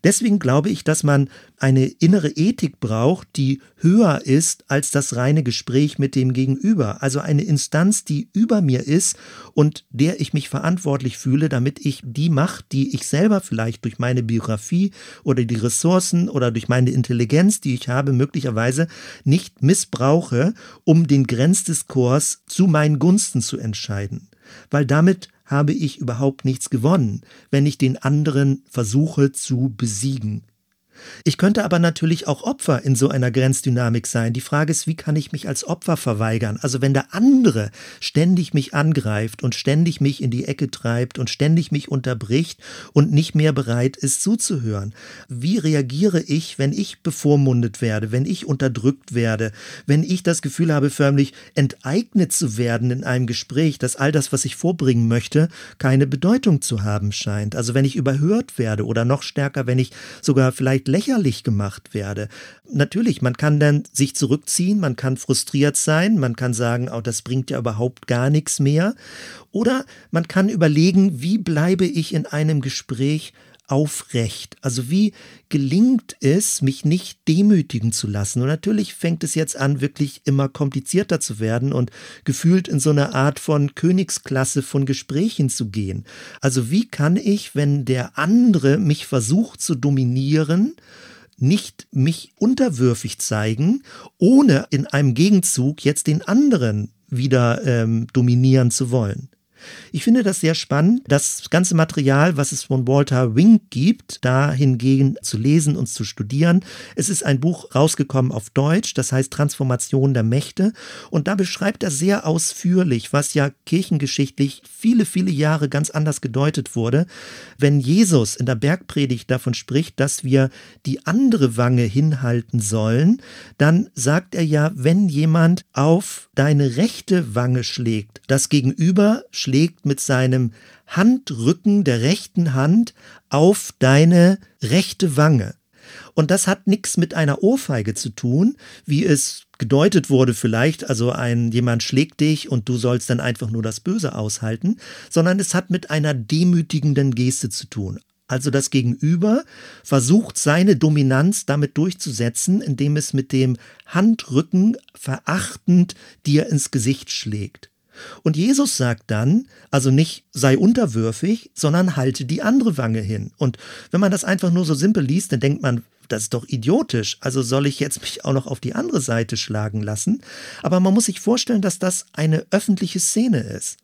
Deswegen glaube ich, dass man eine innere Ethik braucht, die höher ist als das reine Gespräch mit dem Gegenüber. Also eine Instanz, die über mir ist und der ich mich verantwortlich fühle, damit ich die Macht, die ich selber vielleicht durch meine Biografie oder die Ressourcen oder durch meine Intelligenz, die ich habe, möglicherweise nicht missbrauche, um den Grenzdiskurs zu meinen Gunsten zu entscheiden. Weil damit habe ich überhaupt nichts gewonnen, wenn ich den anderen versuche zu besiegen. Ich könnte aber natürlich auch Opfer in so einer Grenzdynamik sein. Die Frage ist, wie kann ich mich als Opfer verweigern? Also wenn der andere ständig mich angreift und ständig mich in die Ecke treibt und ständig mich unterbricht und nicht mehr bereit ist zuzuhören. Wie reagiere ich, wenn ich bevormundet werde, wenn ich unterdrückt werde, wenn ich das Gefühl habe, förmlich enteignet zu werden in einem Gespräch, dass all das, was ich vorbringen möchte, keine Bedeutung zu haben scheint. Also wenn ich überhört werde oder noch stärker, wenn ich sogar vielleicht lächerlich gemacht werde. Natürlich, man kann dann sich zurückziehen, man kann frustriert sein, man kann sagen, oh, das bringt ja überhaupt gar nichts mehr. Oder man kann überlegen, wie bleibe ich in einem Gespräch aufrecht? Also wie gelingt es, mich nicht demütigen zu lassen? Und natürlich fängt es jetzt an, wirklich immer komplizierter zu werden und gefühlt in so eine Art von Königsklasse von Gesprächen zu gehen. Also wie kann ich, wenn der andere mich versucht zu dominieren, nicht mich unterwürfig zeigen, ohne in einem Gegenzug jetzt den anderen wieder ähm, dominieren zu wollen. Ich finde das sehr spannend, das ganze Material, was es von Walter Wink gibt, da hingegen zu lesen und zu studieren. Es ist ein Buch rausgekommen auf Deutsch, das heißt Transformation der Mächte. Und da beschreibt er sehr ausführlich, was ja kirchengeschichtlich viele, viele Jahre ganz anders gedeutet wurde. Wenn Jesus in der Bergpredigt davon spricht, dass wir die andere Wange hinhalten sollen, dann sagt er ja, wenn jemand auf deine rechte Wange schlägt, das Gegenüber schlägt schlägt mit seinem Handrücken der rechten Hand auf deine rechte Wange. Und das hat nichts mit einer Ohrfeige zu tun, wie es gedeutet wurde vielleicht, also ein jemand schlägt dich und du sollst dann einfach nur das Böse aushalten, sondern es hat mit einer demütigenden Geste zu tun. Also das Gegenüber versucht seine Dominanz damit durchzusetzen, indem es mit dem Handrücken verachtend dir ins Gesicht schlägt. Und Jesus sagt dann, also nicht sei unterwürfig, sondern halte die andere Wange hin. Und wenn man das einfach nur so simpel liest, dann denkt man, das ist doch idiotisch. Also soll ich jetzt mich auch noch auf die andere Seite schlagen lassen? Aber man muss sich vorstellen, dass das eine öffentliche Szene ist.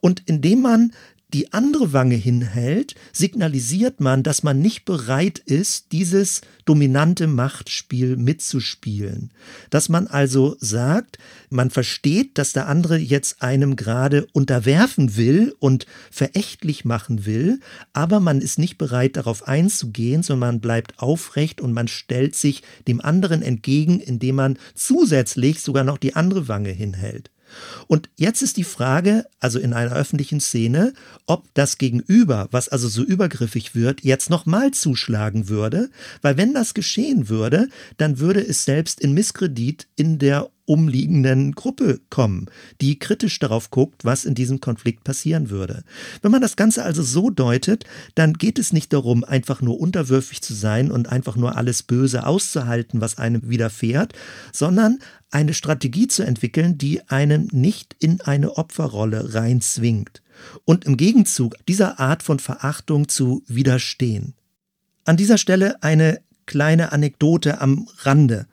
Und indem man die andere Wange hinhält, signalisiert man, dass man nicht bereit ist, dieses dominante Machtspiel mitzuspielen. Dass man also sagt, man versteht, dass der andere jetzt einem gerade unterwerfen will und verächtlich machen will, aber man ist nicht bereit, darauf einzugehen, sondern man bleibt aufrecht und man stellt sich dem anderen entgegen, indem man zusätzlich sogar noch die andere Wange hinhält. Und jetzt ist die Frage, also in einer öffentlichen Szene, ob das Gegenüber, was also so übergriffig wird, jetzt nochmal zuschlagen würde, weil wenn das geschehen würde, dann würde es selbst in Misskredit in der umliegenden Gruppe kommen, die kritisch darauf guckt, was in diesem Konflikt passieren würde. Wenn man das Ganze also so deutet, dann geht es nicht darum, einfach nur unterwürfig zu sein und einfach nur alles Böse auszuhalten, was einem widerfährt, sondern eine Strategie zu entwickeln, die einen nicht in eine Opferrolle reinzwingt und im Gegenzug dieser Art von Verachtung zu widerstehen. An dieser Stelle eine kleine Anekdote am Rande.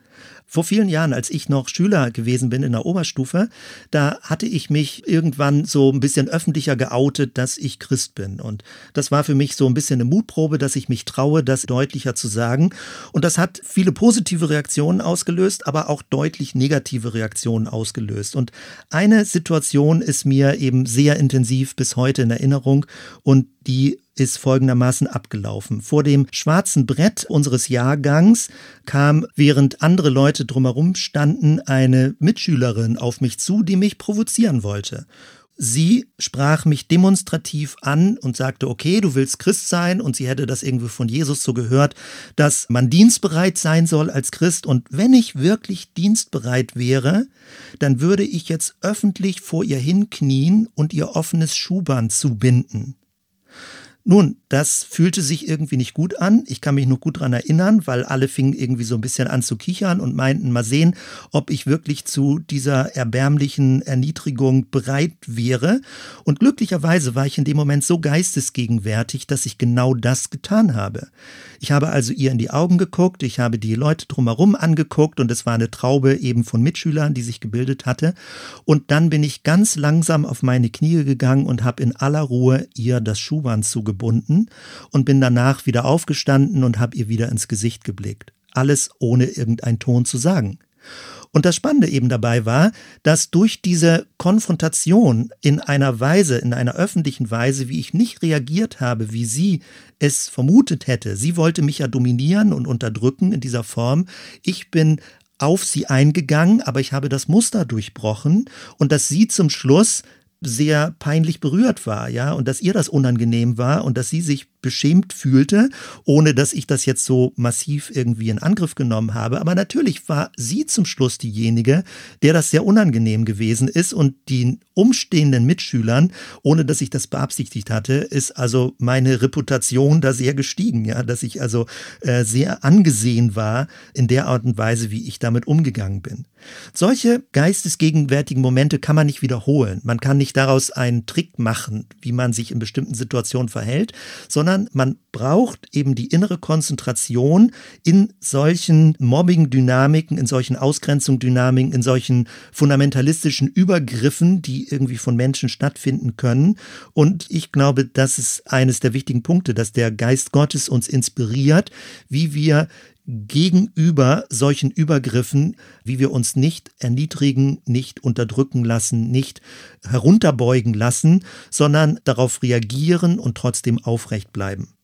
Vor vielen Jahren, als ich noch Schüler gewesen bin in der Oberstufe, da hatte ich mich irgendwann so ein bisschen öffentlicher geoutet, dass ich Christ bin. Und das war für mich so ein bisschen eine Mutprobe, dass ich mich traue, das deutlicher zu sagen. Und das hat viele positive Reaktionen ausgelöst, aber auch deutlich negative Reaktionen ausgelöst. Und eine Situation ist mir eben sehr intensiv bis heute in Erinnerung und die ist folgendermaßen abgelaufen. Vor dem schwarzen Brett unseres Jahrgangs kam, während andere Leute drumherum standen, eine Mitschülerin auf mich zu, die mich provozieren wollte. Sie sprach mich demonstrativ an und sagte, okay, du willst Christ sein und sie hätte das irgendwie von Jesus so gehört, dass man dienstbereit sein soll als Christ und wenn ich wirklich dienstbereit wäre, dann würde ich jetzt öffentlich vor ihr hinknien und ihr offenes Schuhband zubinden. Nun, das fühlte sich irgendwie nicht gut an. Ich kann mich noch gut daran erinnern, weil alle fingen irgendwie so ein bisschen an zu kichern und meinten, mal sehen, ob ich wirklich zu dieser erbärmlichen Erniedrigung bereit wäre. Und glücklicherweise war ich in dem Moment so geistesgegenwärtig, dass ich genau das getan habe. Ich habe also ihr in die Augen geguckt, ich habe die Leute drumherum angeguckt und es war eine Traube eben von Mitschülern, die sich gebildet hatte. Und dann bin ich ganz langsam auf meine Knie gegangen und habe in aller Ruhe ihr das Schuhband zugebunden und bin danach wieder aufgestanden und habe ihr wieder ins Gesicht geblickt. Alles ohne irgendeinen Ton zu sagen. Und das Spannende eben dabei war, dass durch diese Konfrontation in einer Weise, in einer öffentlichen Weise, wie ich nicht reagiert habe, wie sie es vermutet hätte, sie wollte mich ja dominieren und unterdrücken in dieser Form, ich bin auf sie eingegangen, aber ich habe das Muster durchbrochen und dass sie zum Schluss sehr peinlich berührt war, ja, und dass ihr das unangenehm war und dass sie sich beschämt fühlte, ohne dass ich das jetzt so massiv irgendwie in Angriff genommen habe. Aber natürlich war sie zum Schluss diejenige, der das sehr unangenehm gewesen ist und den umstehenden Mitschülern, ohne dass ich das beabsichtigt hatte, ist also meine Reputation da sehr gestiegen, ja, dass ich also äh, sehr angesehen war in der Art und Weise, wie ich damit umgegangen bin. Solche geistesgegenwärtigen Momente kann man nicht wiederholen. Man kann nicht daraus einen Trick machen, wie man sich in bestimmten Situationen verhält, sondern sondern man braucht eben die innere Konzentration in solchen Mobbing-Dynamiken, in solchen Ausgrenzung-Dynamiken, in solchen fundamentalistischen Übergriffen, die irgendwie von Menschen stattfinden können. Und ich glaube, das ist eines der wichtigen Punkte, dass der Geist Gottes uns inspiriert, wie wir gegenüber solchen Übergriffen, wie wir uns nicht erniedrigen, nicht unterdrücken lassen, nicht herunterbeugen lassen, sondern darauf reagieren und trotzdem aufrecht bleiben.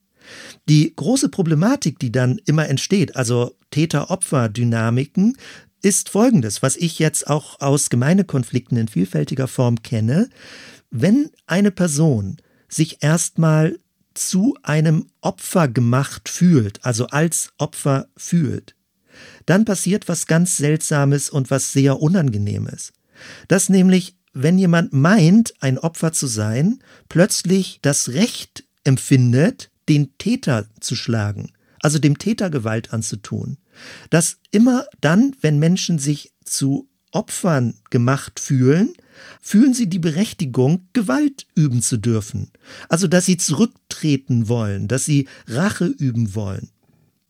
Die große Problematik, die dann immer entsteht, also Täter-Opfer-Dynamiken, ist folgendes, was ich jetzt auch aus Gemeindekonflikten in vielfältiger Form kenne. Wenn eine Person sich erstmal zu einem Opfer gemacht fühlt, also als Opfer fühlt, dann passiert was ganz Seltsames und was sehr Unangenehmes. Dass nämlich, wenn jemand meint, ein Opfer zu sein, plötzlich das Recht empfindet, den Täter zu schlagen, also dem Täter Gewalt anzutun. Dass immer dann, wenn Menschen sich zu Opfern gemacht fühlen, fühlen sie die Berechtigung, Gewalt üben zu dürfen. Also, dass sie zurücktreten wollen, dass sie Rache üben wollen.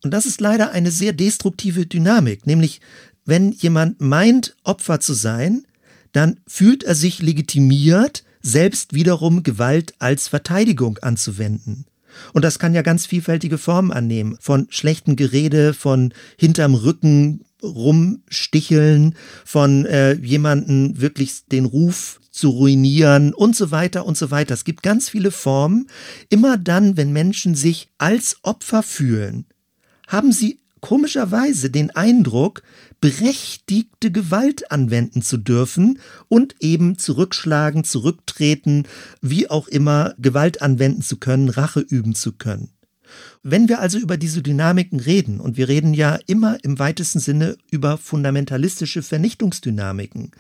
Und das ist leider eine sehr destruktive Dynamik, nämlich wenn jemand meint, Opfer zu sein, dann fühlt er sich legitimiert, selbst wiederum Gewalt als Verteidigung anzuwenden. Und das kann ja ganz vielfältige Formen annehmen. Von schlechten Gerede, von hinterm Rücken rumsticheln, von äh, jemanden wirklich den Ruf zu ruinieren und so weiter und so weiter. Es gibt ganz viele Formen. Immer dann, wenn Menschen sich als Opfer fühlen, haben sie komischerweise den Eindruck, berechtigte Gewalt anwenden zu dürfen und eben zurückschlagen, zurücktreten, wie auch immer Gewalt anwenden zu können, Rache üben zu können. Wenn wir also über diese Dynamiken reden, und wir reden ja immer im weitesten Sinne über fundamentalistische Vernichtungsdynamiken,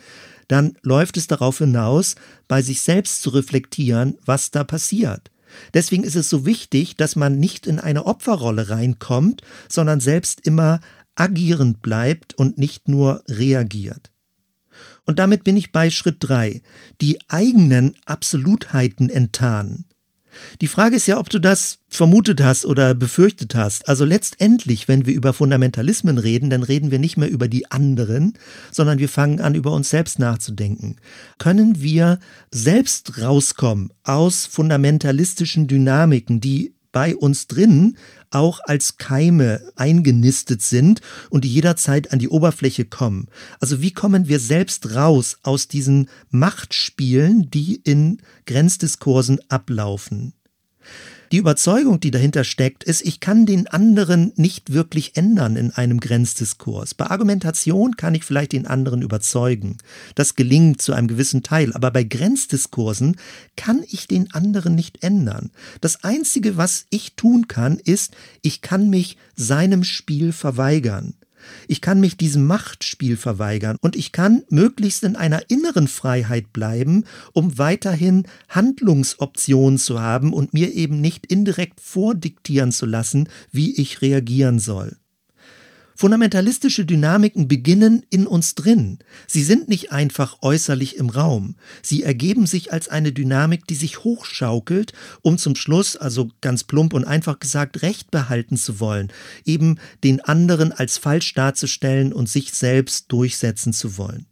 dann läuft es darauf hinaus, bei sich selbst zu reflektieren, was da passiert. Deswegen ist es so wichtig, dass man nicht in eine Opferrolle reinkommt, sondern selbst immer agierend bleibt und nicht nur reagiert. Und damit bin ich bei Schritt drei: die eigenen Absolutheiten enttarnen. Die Frage ist ja, ob du das vermutet hast oder befürchtet hast. Also letztendlich, wenn wir über Fundamentalismen reden, dann reden wir nicht mehr über die anderen, sondern wir fangen an, über uns selbst nachzudenken. Können wir selbst rauskommen aus fundamentalistischen Dynamiken, die bei uns drin auch als Keime eingenistet sind und die jederzeit an die Oberfläche kommen. Also wie kommen wir selbst raus aus diesen Machtspielen, die in Grenzdiskursen ablaufen? Die Überzeugung, die dahinter steckt, ist, ich kann den anderen nicht wirklich ändern in einem Grenzdiskurs. Bei Argumentation kann ich vielleicht den anderen überzeugen. Das gelingt zu einem gewissen Teil. Aber bei Grenzdiskursen kann ich den anderen nicht ändern. Das Einzige, was ich tun kann, ist, ich kann mich seinem Spiel verweigern. Ich kann mich diesem Machtspiel verweigern und ich kann möglichst in einer inneren Freiheit bleiben, um weiterhin Handlungsoptionen zu haben und mir eben nicht indirekt vordiktieren zu lassen, wie ich reagieren soll. Fundamentalistische Dynamiken beginnen in uns drin. Sie sind nicht einfach äußerlich im Raum. Sie ergeben sich als eine Dynamik, die sich hochschaukelt, um zum Schluss, also ganz plump und einfach gesagt, Recht behalten zu wollen, eben den anderen als falsch darzustellen und sich selbst durchsetzen zu wollen.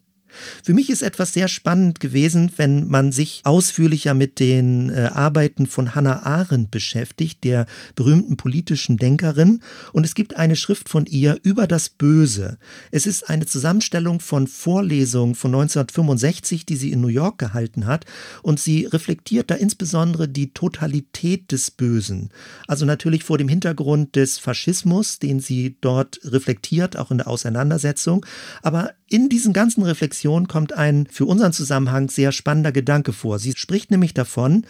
Für mich ist etwas sehr spannend gewesen, wenn man sich ausführlicher mit den äh, Arbeiten von Hannah Arendt beschäftigt, der berühmten politischen Denkerin. Und es gibt eine Schrift von ihr über das Böse. Es ist eine Zusammenstellung von Vorlesungen von 1965, die sie in New York gehalten hat. Und sie reflektiert da insbesondere die Totalität des Bösen. Also natürlich vor dem Hintergrund des Faschismus, den sie dort reflektiert, auch in der Auseinandersetzung. Aber in diesen ganzen Reflexionen kommt ein für unseren Zusammenhang sehr spannender Gedanke vor. Sie spricht nämlich davon,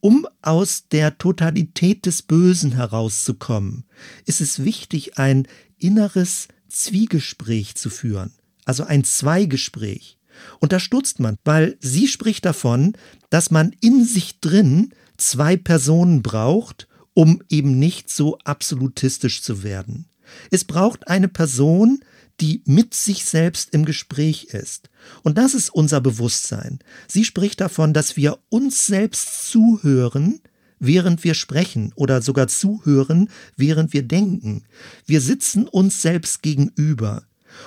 um aus der Totalität des Bösen herauszukommen, ist es wichtig, ein inneres Zwiegespräch zu führen, also ein Zweigespräch. Und da stutzt man, weil sie spricht davon, dass man in sich drin zwei Personen braucht, um eben nicht so absolutistisch zu werden. Es braucht eine Person, die mit sich selbst im Gespräch ist. Und das ist unser Bewusstsein. Sie spricht davon, dass wir uns selbst zuhören, während wir sprechen oder sogar zuhören, während wir denken. Wir sitzen uns selbst gegenüber.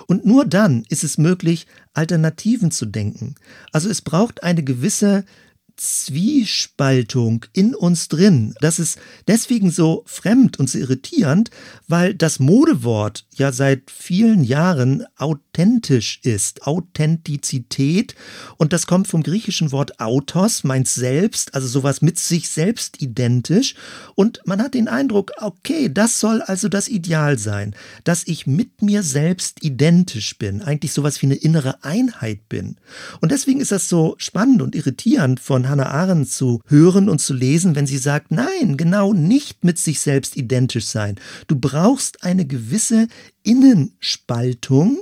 Und nur dann ist es möglich, Alternativen zu denken. Also es braucht eine gewisse Zwiespaltung in uns drin. Das ist deswegen so fremd und so irritierend, weil das Modewort ja seit vielen Jahren authentisch ist. Authentizität. Und das kommt vom griechischen Wort autos, meint selbst, also sowas mit sich selbst identisch. Und man hat den Eindruck, okay, das soll also das Ideal sein, dass ich mit mir selbst identisch bin, eigentlich sowas wie eine innere Einheit bin. Und deswegen ist das so spannend und irritierend von Hannah Arendt zu hören und zu lesen, wenn sie sagt, nein, genau nicht mit sich selbst identisch sein. Du brauchst eine gewisse Innenspaltung,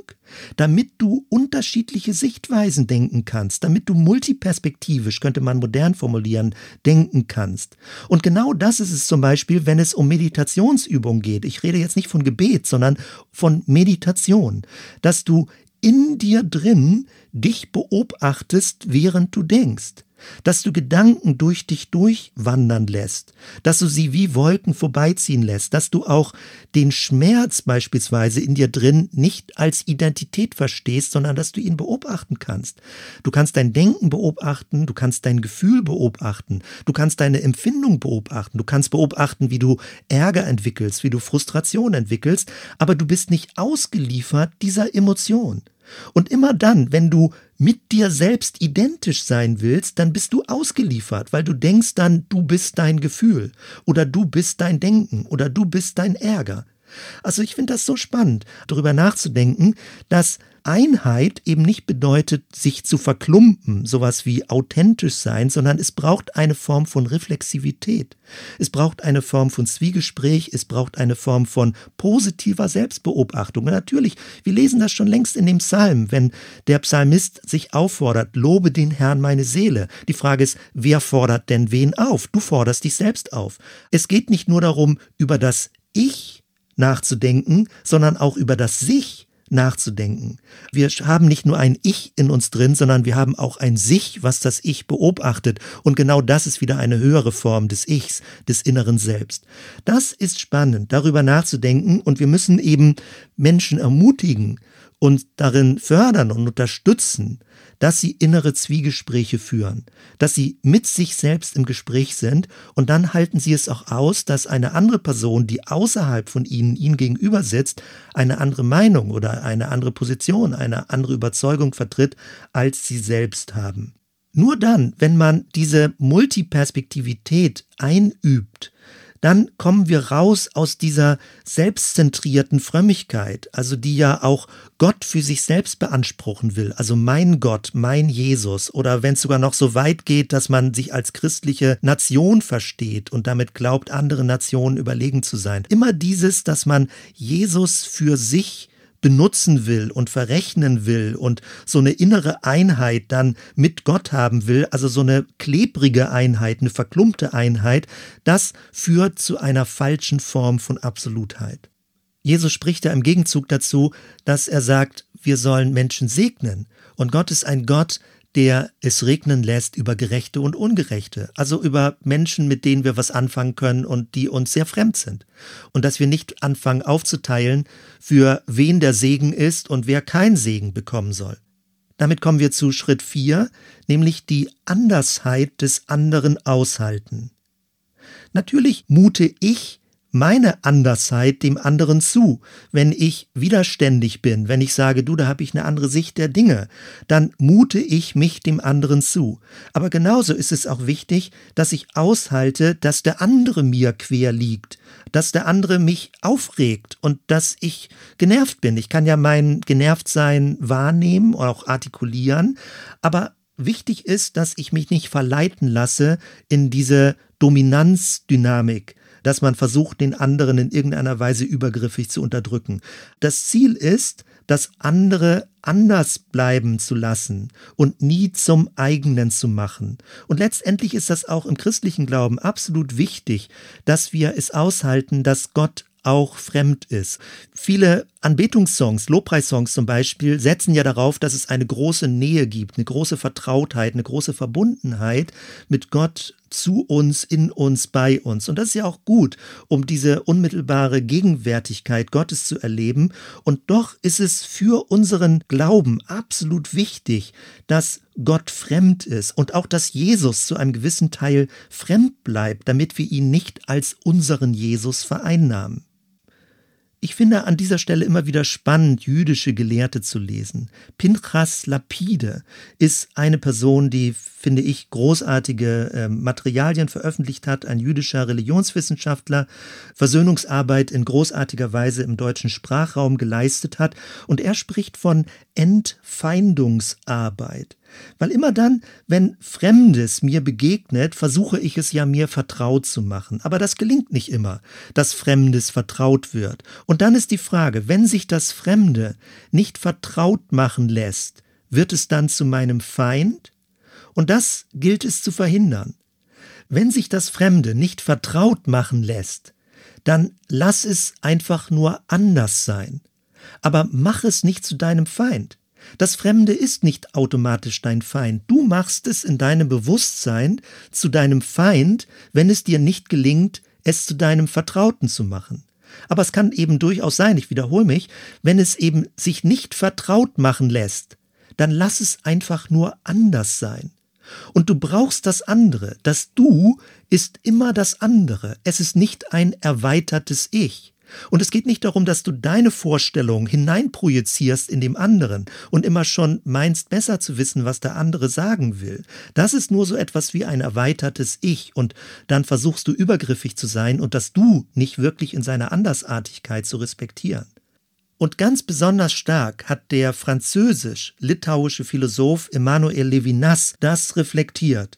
damit du unterschiedliche Sichtweisen denken kannst, damit du multiperspektivisch, könnte man modern formulieren, denken kannst. Und genau das ist es zum Beispiel, wenn es um Meditationsübung geht. Ich rede jetzt nicht von Gebet, sondern von Meditation, dass du in dir drin dich beobachtest, während du denkst dass du Gedanken durch dich durchwandern lässt, dass du sie wie Wolken vorbeiziehen lässt, dass du auch den Schmerz beispielsweise in dir drin nicht als Identität verstehst, sondern dass du ihn beobachten kannst. Du kannst dein Denken beobachten, du kannst dein Gefühl beobachten, du kannst deine Empfindung beobachten, du kannst beobachten, wie du Ärger entwickelst, wie du Frustration entwickelst, aber du bist nicht ausgeliefert dieser Emotion. Und immer dann, wenn du mit dir selbst identisch sein willst, dann bist du ausgeliefert, weil du denkst dann, du bist dein Gefühl oder du bist dein Denken oder du bist dein Ärger. Also ich finde das so spannend, darüber nachzudenken, dass Einheit eben nicht bedeutet, sich zu verklumpen, sowas wie authentisch sein, sondern es braucht eine Form von Reflexivität. Es braucht eine Form von Zwiegespräch, es braucht eine Form von positiver Selbstbeobachtung. Und natürlich, wir lesen das schon längst in dem Psalm, wenn der Psalmist sich auffordert, lobe den Herrn meine Seele. Die Frage ist, wer fordert denn wen auf? Du forderst dich selbst auf. Es geht nicht nur darum, über das Ich nachzudenken, sondern auch über das Sich nachzudenken. Wir haben nicht nur ein Ich in uns drin, sondern wir haben auch ein Sich, was das Ich beobachtet. Und genau das ist wieder eine höhere Form des Ichs, des inneren Selbst. Das ist spannend, darüber nachzudenken. Und wir müssen eben Menschen ermutigen und darin fördern und unterstützen, dass sie innere Zwiegespräche führen, dass sie mit sich selbst im Gespräch sind und dann halten sie es auch aus, dass eine andere Person, die außerhalb von ihnen ihnen gegenüber sitzt, eine andere Meinung oder eine andere Position, eine andere Überzeugung vertritt, als sie selbst haben. Nur dann, wenn man diese Multiperspektivität einübt, dann kommen wir raus aus dieser selbstzentrierten Frömmigkeit, also die ja auch Gott für sich selbst beanspruchen will, also mein Gott, mein Jesus, oder wenn es sogar noch so weit geht, dass man sich als christliche Nation versteht und damit glaubt, andere Nationen überlegen zu sein. Immer dieses, dass man Jesus für sich benutzen will und verrechnen will und so eine innere Einheit dann mit Gott haben will, also so eine klebrige Einheit, eine verklumpte Einheit, das führt zu einer falschen Form von Absolutheit. Jesus spricht ja im Gegenzug dazu, dass er sagt, wir sollen Menschen segnen. Und Gott ist ein Gott, der es regnen lässt über Gerechte und Ungerechte, also über Menschen, mit denen wir was anfangen können und die uns sehr fremd sind. Und dass wir nicht anfangen aufzuteilen, für wen der Segen ist und wer kein Segen bekommen soll. Damit kommen wir zu Schritt 4, nämlich die Andersheit des anderen aushalten. Natürlich mute ich meine Andersheit dem anderen zu. Wenn ich widerständig bin, wenn ich sage, du, da habe ich eine andere Sicht der Dinge, dann mute ich mich dem anderen zu. Aber genauso ist es auch wichtig, dass ich aushalte, dass der andere mir quer liegt, dass der andere mich aufregt und dass ich genervt bin. Ich kann ja mein Genervtsein wahrnehmen und auch artikulieren, aber wichtig ist, dass ich mich nicht verleiten lasse in diese Dominanzdynamik, dass man versucht, den anderen in irgendeiner Weise übergriffig zu unterdrücken. Das Ziel ist, das andere anders bleiben zu lassen und nie zum eigenen zu machen. Und letztendlich ist das auch im christlichen Glauben absolut wichtig, dass wir es aushalten, dass Gott auch fremd ist. Viele Anbetungssongs, Lobpreissongs zum Beispiel, setzen ja darauf, dass es eine große Nähe gibt, eine große Vertrautheit, eine große Verbundenheit mit Gott zu uns, in uns, bei uns. Und das ist ja auch gut, um diese unmittelbare Gegenwärtigkeit Gottes zu erleben. Und doch ist es für unseren Glauben absolut wichtig, dass Gott fremd ist und auch, dass Jesus zu einem gewissen Teil fremd bleibt, damit wir ihn nicht als unseren Jesus vereinnahmen. Ich finde an dieser Stelle immer wieder spannend, jüdische Gelehrte zu lesen. Pinchas Lapide ist eine Person, die, finde ich, großartige äh, Materialien veröffentlicht hat, ein jüdischer Religionswissenschaftler, Versöhnungsarbeit in großartiger Weise im deutschen Sprachraum geleistet hat. Und er spricht von Entfeindungsarbeit. Weil immer dann, wenn Fremdes mir begegnet, versuche ich es ja mir vertraut zu machen. Aber das gelingt nicht immer, dass Fremdes vertraut wird. Und dann ist die Frage, wenn sich das Fremde nicht vertraut machen lässt, wird es dann zu meinem Feind? Und das gilt es zu verhindern. Wenn sich das Fremde nicht vertraut machen lässt, dann lass es einfach nur anders sein. Aber mach es nicht zu deinem Feind. Das Fremde ist nicht automatisch dein Feind. Du machst es in deinem Bewusstsein zu deinem Feind, wenn es dir nicht gelingt, es zu deinem Vertrauten zu machen. Aber es kann eben durchaus sein, ich wiederhole mich, wenn es eben sich nicht vertraut machen lässt, dann lass es einfach nur anders sein. Und du brauchst das andere. Das Du ist immer das andere. Es ist nicht ein erweitertes Ich. Und es geht nicht darum, dass du deine Vorstellung hineinprojizierst in dem anderen und immer schon meinst, besser zu wissen, was der andere sagen will. Das ist nur so etwas wie ein erweitertes Ich und dann versuchst du übergriffig zu sein und das Du nicht wirklich in seiner Andersartigkeit zu respektieren. Und ganz besonders stark hat der französisch-litauische Philosoph Emmanuel Levinas das reflektiert.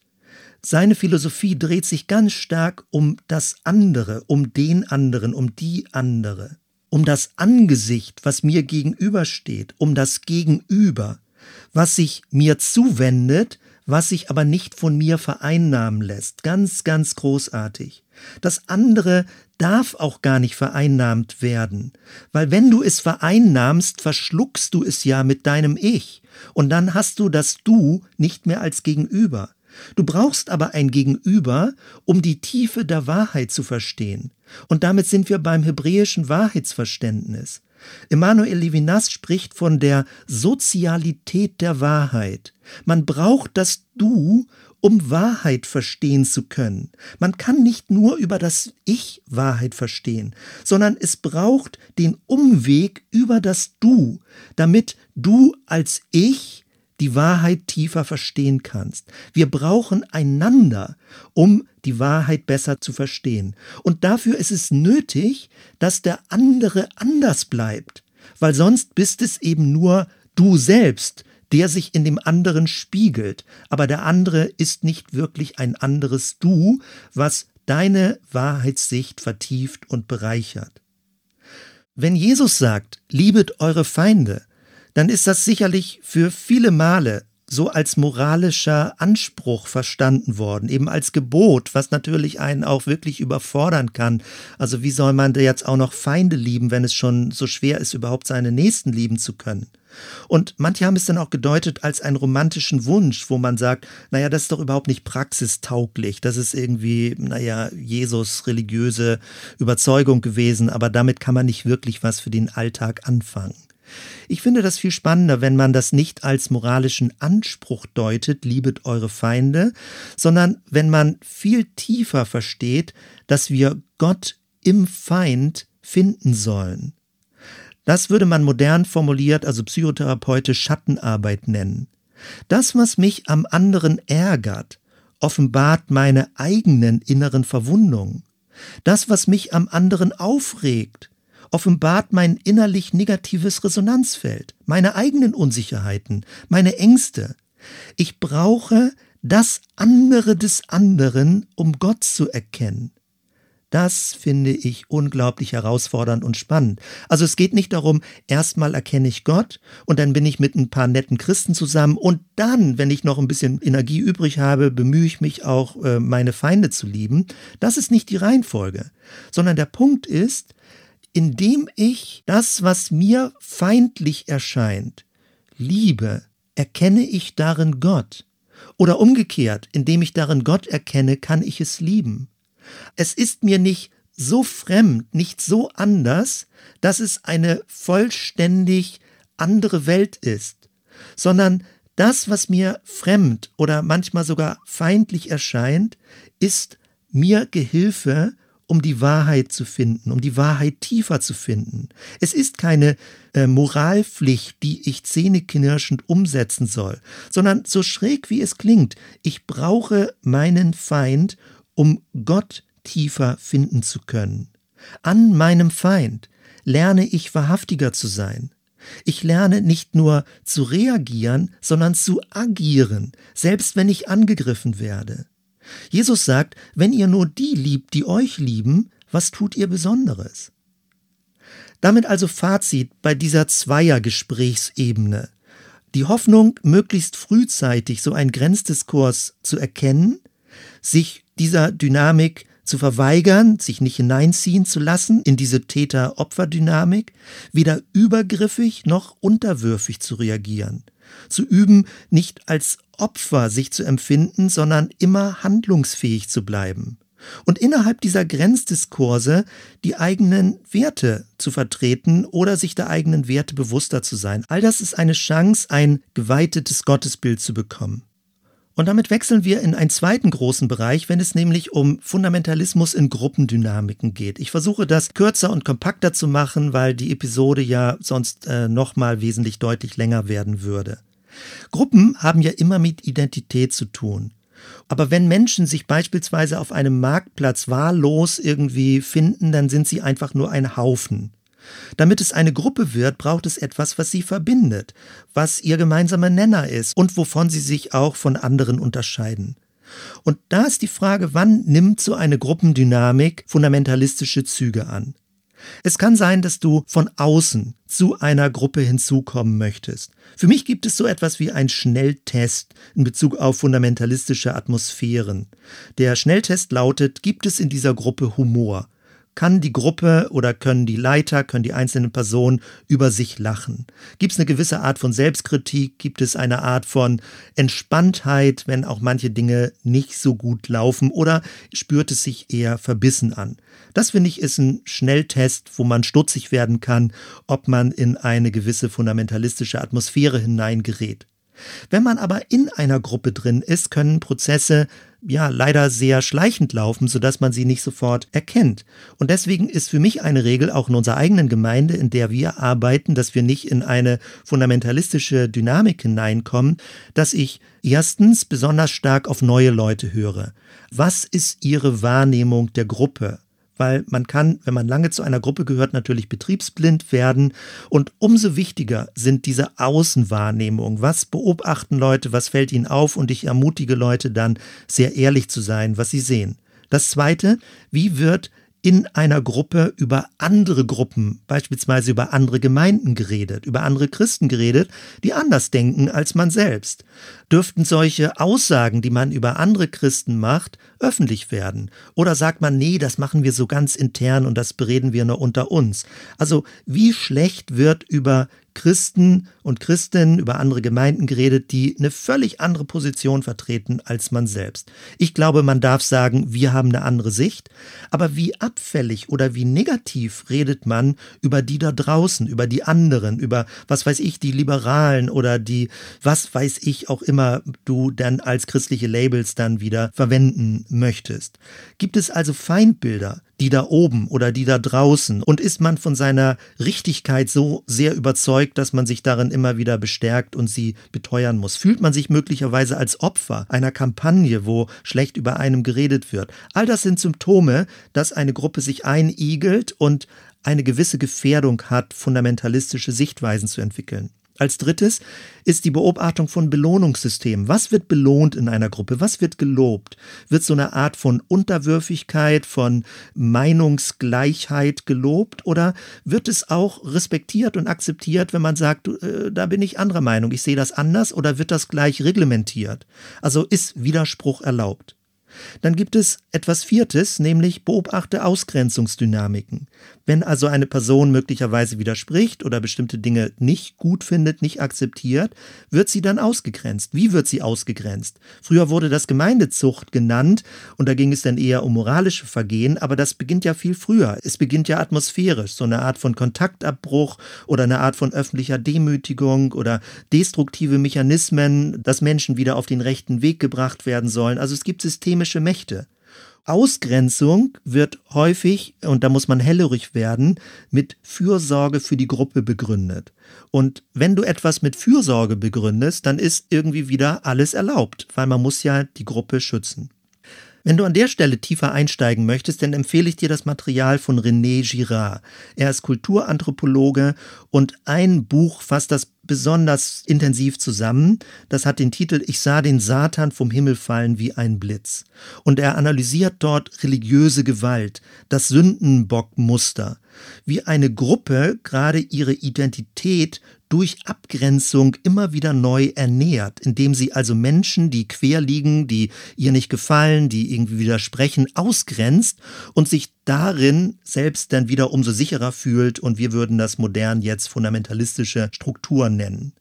Seine Philosophie dreht sich ganz stark um das andere, um den anderen, um die andere, um das Angesicht, was mir gegenübersteht, um das Gegenüber, was sich mir zuwendet, was sich aber nicht von mir vereinnahmen lässt. Ganz, ganz großartig. Das andere darf auch gar nicht vereinnahmt werden, weil wenn du es vereinnahmst, verschluckst du es ja mit deinem Ich, und dann hast du das Du nicht mehr als Gegenüber. Du brauchst aber ein Gegenüber, um die Tiefe der Wahrheit zu verstehen. Und damit sind wir beim hebräischen Wahrheitsverständnis. Emmanuel Levinas spricht von der Sozialität der Wahrheit. Man braucht das Du, um Wahrheit verstehen zu können. Man kann nicht nur über das Ich Wahrheit verstehen, sondern es braucht den Umweg über das Du, damit du als Ich die Wahrheit tiefer verstehen kannst. Wir brauchen einander, um die Wahrheit besser zu verstehen. Und dafür ist es nötig, dass der andere anders bleibt, weil sonst bist es eben nur du selbst, der sich in dem anderen spiegelt, aber der andere ist nicht wirklich ein anderes Du, was deine Wahrheitssicht vertieft und bereichert. Wenn Jesus sagt, liebet eure Feinde, dann ist das sicherlich für viele Male so als moralischer Anspruch verstanden worden, eben als Gebot, was natürlich einen auch wirklich überfordern kann. Also wie soll man jetzt auch noch Feinde lieben, wenn es schon so schwer ist, überhaupt seine Nächsten lieben zu können? Und manche haben es dann auch gedeutet als einen romantischen Wunsch, wo man sagt, naja, das ist doch überhaupt nicht praxistauglich. Das ist irgendwie, naja, Jesus religiöse Überzeugung gewesen, aber damit kann man nicht wirklich was für den Alltag anfangen. Ich finde das viel spannender, wenn man das nicht als moralischen Anspruch deutet, liebet eure Feinde, sondern wenn man viel tiefer versteht, dass wir Gott im Feind finden sollen. Das würde man modern formuliert, also psychotherapeutisch Schattenarbeit nennen. Das, was mich am anderen ärgert, offenbart meine eigenen inneren Verwundungen. Das, was mich am anderen aufregt, offenbart mein innerlich negatives Resonanzfeld, meine eigenen Unsicherheiten, meine Ängste. Ich brauche das andere des anderen, um Gott zu erkennen. Das finde ich unglaublich herausfordernd und spannend. Also es geht nicht darum, erstmal erkenne ich Gott und dann bin ich mit ein paar netten Christen zusammen und dann, wenn ich noch ein bisschen Energie übrig habe, bemühe ich mich auch, äh, meine Feinde zu lieben. Das ist nicht die Reihenfolge, sondern der Punkt ist, indem ich das, was mir feindlich erscheint, liebe, erkenne ich darin Gott. Oder umgekehrt, indem ich darin Gott erkenne, kann ich es lieben. Es ist mir nicht so fremd, nicht so anders, dass es eine vollständig andere Welt ist, sondern das, was mir fremd oder manchmal sogar feindlich erscheint, ist mir Gehilfe, um die Wahrheit zu finden, um die Wahrheit tiefer zu finden. Es ist keine äh, Moralpflicht, die ich zähneknirschend umsetzen soll, sondern so schräg wie es klingt, ich brauche meinen Feind, um Gott tiefer finden zu können. An meinem Feind lerne ich wahrhaftiger zu sein. Ich lerne nicht nur zu reagieren, sondern zu agieren, selbst wenn ich angegriffen werde. Jesus sagt, wenn ihr nur die liebt, die euch lieben, was tut ihr Besonderes? Damit also Fazit bei dieser Zweiergesprächsebene. Die Hoffnung, möglichst frühzeitig so einen Grenzdiskurs zu erkennen, sich dieser Dynamik zu verweigern, sich nicht hineinziehen zu lassen in diese Täter-Opfer-Dynamik, weder übergriffig noch unterwürfig zu reagieren, zu üben, nicht als Opfer sich zu empfinden, sondern immer handlungsfähig zu bleiben und innerhalb dieser Grenzdiskurse die eigenen Werte zu vertreten oder sich der eigenen Werte bewusster zu sein. All das ist eine Chance, ein geweitetes Gottesbild zu bekommen. Und damit wechseln wir in einen zweiten großen Bereich, wenn es nämlich um Fundamentalismus in Gruppendynamiken geht. Ich versuche das kürzer und kompakter zu machen, weil die Episode ja sonst äh, nochmal wesentlich deutlich länger werden würde. Gruppen haben ja immer mit Identität zu tun. Aber wenn Menschen sich beispielsweise auf einem Marktplatz wahllos irgendwie finden, dann sind sie einfach nur ein Haufen. Damit es eine Gruppe wird, braucht es etwas, was sie verbindet, was ihr gemeinsamer Nenner ist und wovon sie sich auch von anderen unterscheiden. Und da ist die Frage, wann nimmt so eine Gruppendynamik fundamentalistische Züge an? Es kann sein, dass du von außen zu einer Gruppe hinzukommen möchtest. Für mich gibt es so etwas wie einen Schnelltest in Bezug auf fundamentalistische Atmosphären. Der Schnelltest lautet, gibt es in dieser Gruppe Humor? Kann die Gruppe oder können die Leiter, können die einzelnen Personen über sich lachen? Gibt es eine gewisse Art von Selbstkritik? Gibt es eine Art von Entspanntheit, wenn auch manche Dinge nicht so gut laufen? Oder spürt es sich eher verbissen an? Das finde ich ist ein Schnelltest, wo man stutzig werden kann, ob man in eine gewisse fundamentalistische Atmosphäre hineingerät. Wenn man aber in einer Gruppe drin ist, können Prozesse ja leider sehr schleichend laufen, sodass man sie nicht sofort erkennt. Und deswegen ist für mich eine Regel auch in unserer eigenen Gemeinde, in der wir arbeiten, dass wir nicht in eine fundamentalistische Dynamik hineinkommen, dass ich erstens besonders stark auf neue Leute höre. Was ist ihre Wahrnehmung der Gruppe? Weil man kann, wenn man lange zu einer Gruppe gehört, natürlich betriebsblind werden. Und umso wichtiger sind diese Außenwahrnehmungen. Was beobachten Leute, was fällt ihnen auf? Und ich ermutige Leute dann, sehr ehrlich zu sein, was sie sehen. Das Zweite, wie wird in einer Gruppe über andere Gruppen, beispielsweise über andere Gemeinden geredet, über andere Christen geredet, die anders denken als man selbst. Dürften solche Aussagen, die man über andere Christen macht, öffentlich werden? Oder sagt man, nee, das machen wir so ganz intern und das bereden wir nur unter uns? Also wie schlecht wird über Christen und Christinnen, über andere Gemeinden geredet, die eine völlig andere Position vertreten als man selbst. Ich glaube, man darf sagen, wir haben eine andere Sicht, aber wie abfällig oder wie negativ redet man über die da draußen, über die anderen, über, was weiß ich, die Liberalen oder die, was weiß ich auch immer du dann als christliche Labels dann wieder verwenden möchtest. Gibt es also Feindbilder? Die da oben oder die da draußen? Und ist man von seiner Richtigkeit so sehr überzeugt, dass man sich darin immer wieder bestärkt und sie beteuern muss? Fühlt man sich möglicherweise als Opfer einer Kampagne, wo schlecht über einem geredet wird? All das sind Symptome, dass eine Gruppe sich einigelt und eine gewisse Gefährdung hat, fundamentalistische Sichtweisen zu entwickeln. Als drittes ist die Beobachtung von Belohnungssystemen. Was wird belohnt in einer Gruppe? Was wird gelobt? Wird so eine Art von Unterwürfigkeit, von Meinungsgleichheit gelobt oder wird es auch respektiert und akzeptiert, wenn man sagt, äh, da bin ich anderer Meinung, ich sehe das anders oder wird das gleich reglementiert? Also ist Widerspruch erlaubt? Dann gibt es etwas Viertes, nämlich beobachte Ausgrenzungsdynamiken. Wenn also eine Person möglicherweise widerspricht oder bestimmte Dinge nicht gut findet, nicht akzeptiert, wird sie dann ausgegrenzt. Wie wird sie ausgegrenzt? Früher wurde das Gemeindezucht genannt und da ging es dann eher um moralische Vergehen, aber das beginnt ja viel früher. Es beginnt ja atmosphärisch, so eine Art von Kontaktabbruch oder eine Art von öffentlicher Demütigung oder destruktive Mechanismen, dass Menschen wieder auf den rechten Weg gebracht werden sollen. Also es gibt systemische Mächte. Ausgrenzung wird häufig, und da muss man hellhörig werden, mit Fürsorge für die Gruppe begründet. Und wenn du etwas mit Fürsorge begründest, dann ist irgendwie wieder alles erlaubt, weil man muss ja die Gruppe schützen. Wenn du an der Stelle tiefer einsteigen möchtest, dann empfehle ich dir das Material von René Girard. Er ist Kulturanthropologe und ein Buch fasst das besonders intensiv zusammen. Das hat den Titel Ich sah den Satan vom Himmel fallen wie ein Blitz. Und er analysiert dort religiöse Gewalt, das Sündenbockmuster, wie eine Gruppe gerade ihre Identität durch Abgrenzung immer wieder neu ernährt, indem sie also Menschen, die quer liegen, die ihr nicht gefallen, die irgendwie widersprechen, ausgrenzt und sich darin selbst dann wieder umso sicherer fühlt und wir würden das modern jetzt fundamentalistische Strukturen nennen.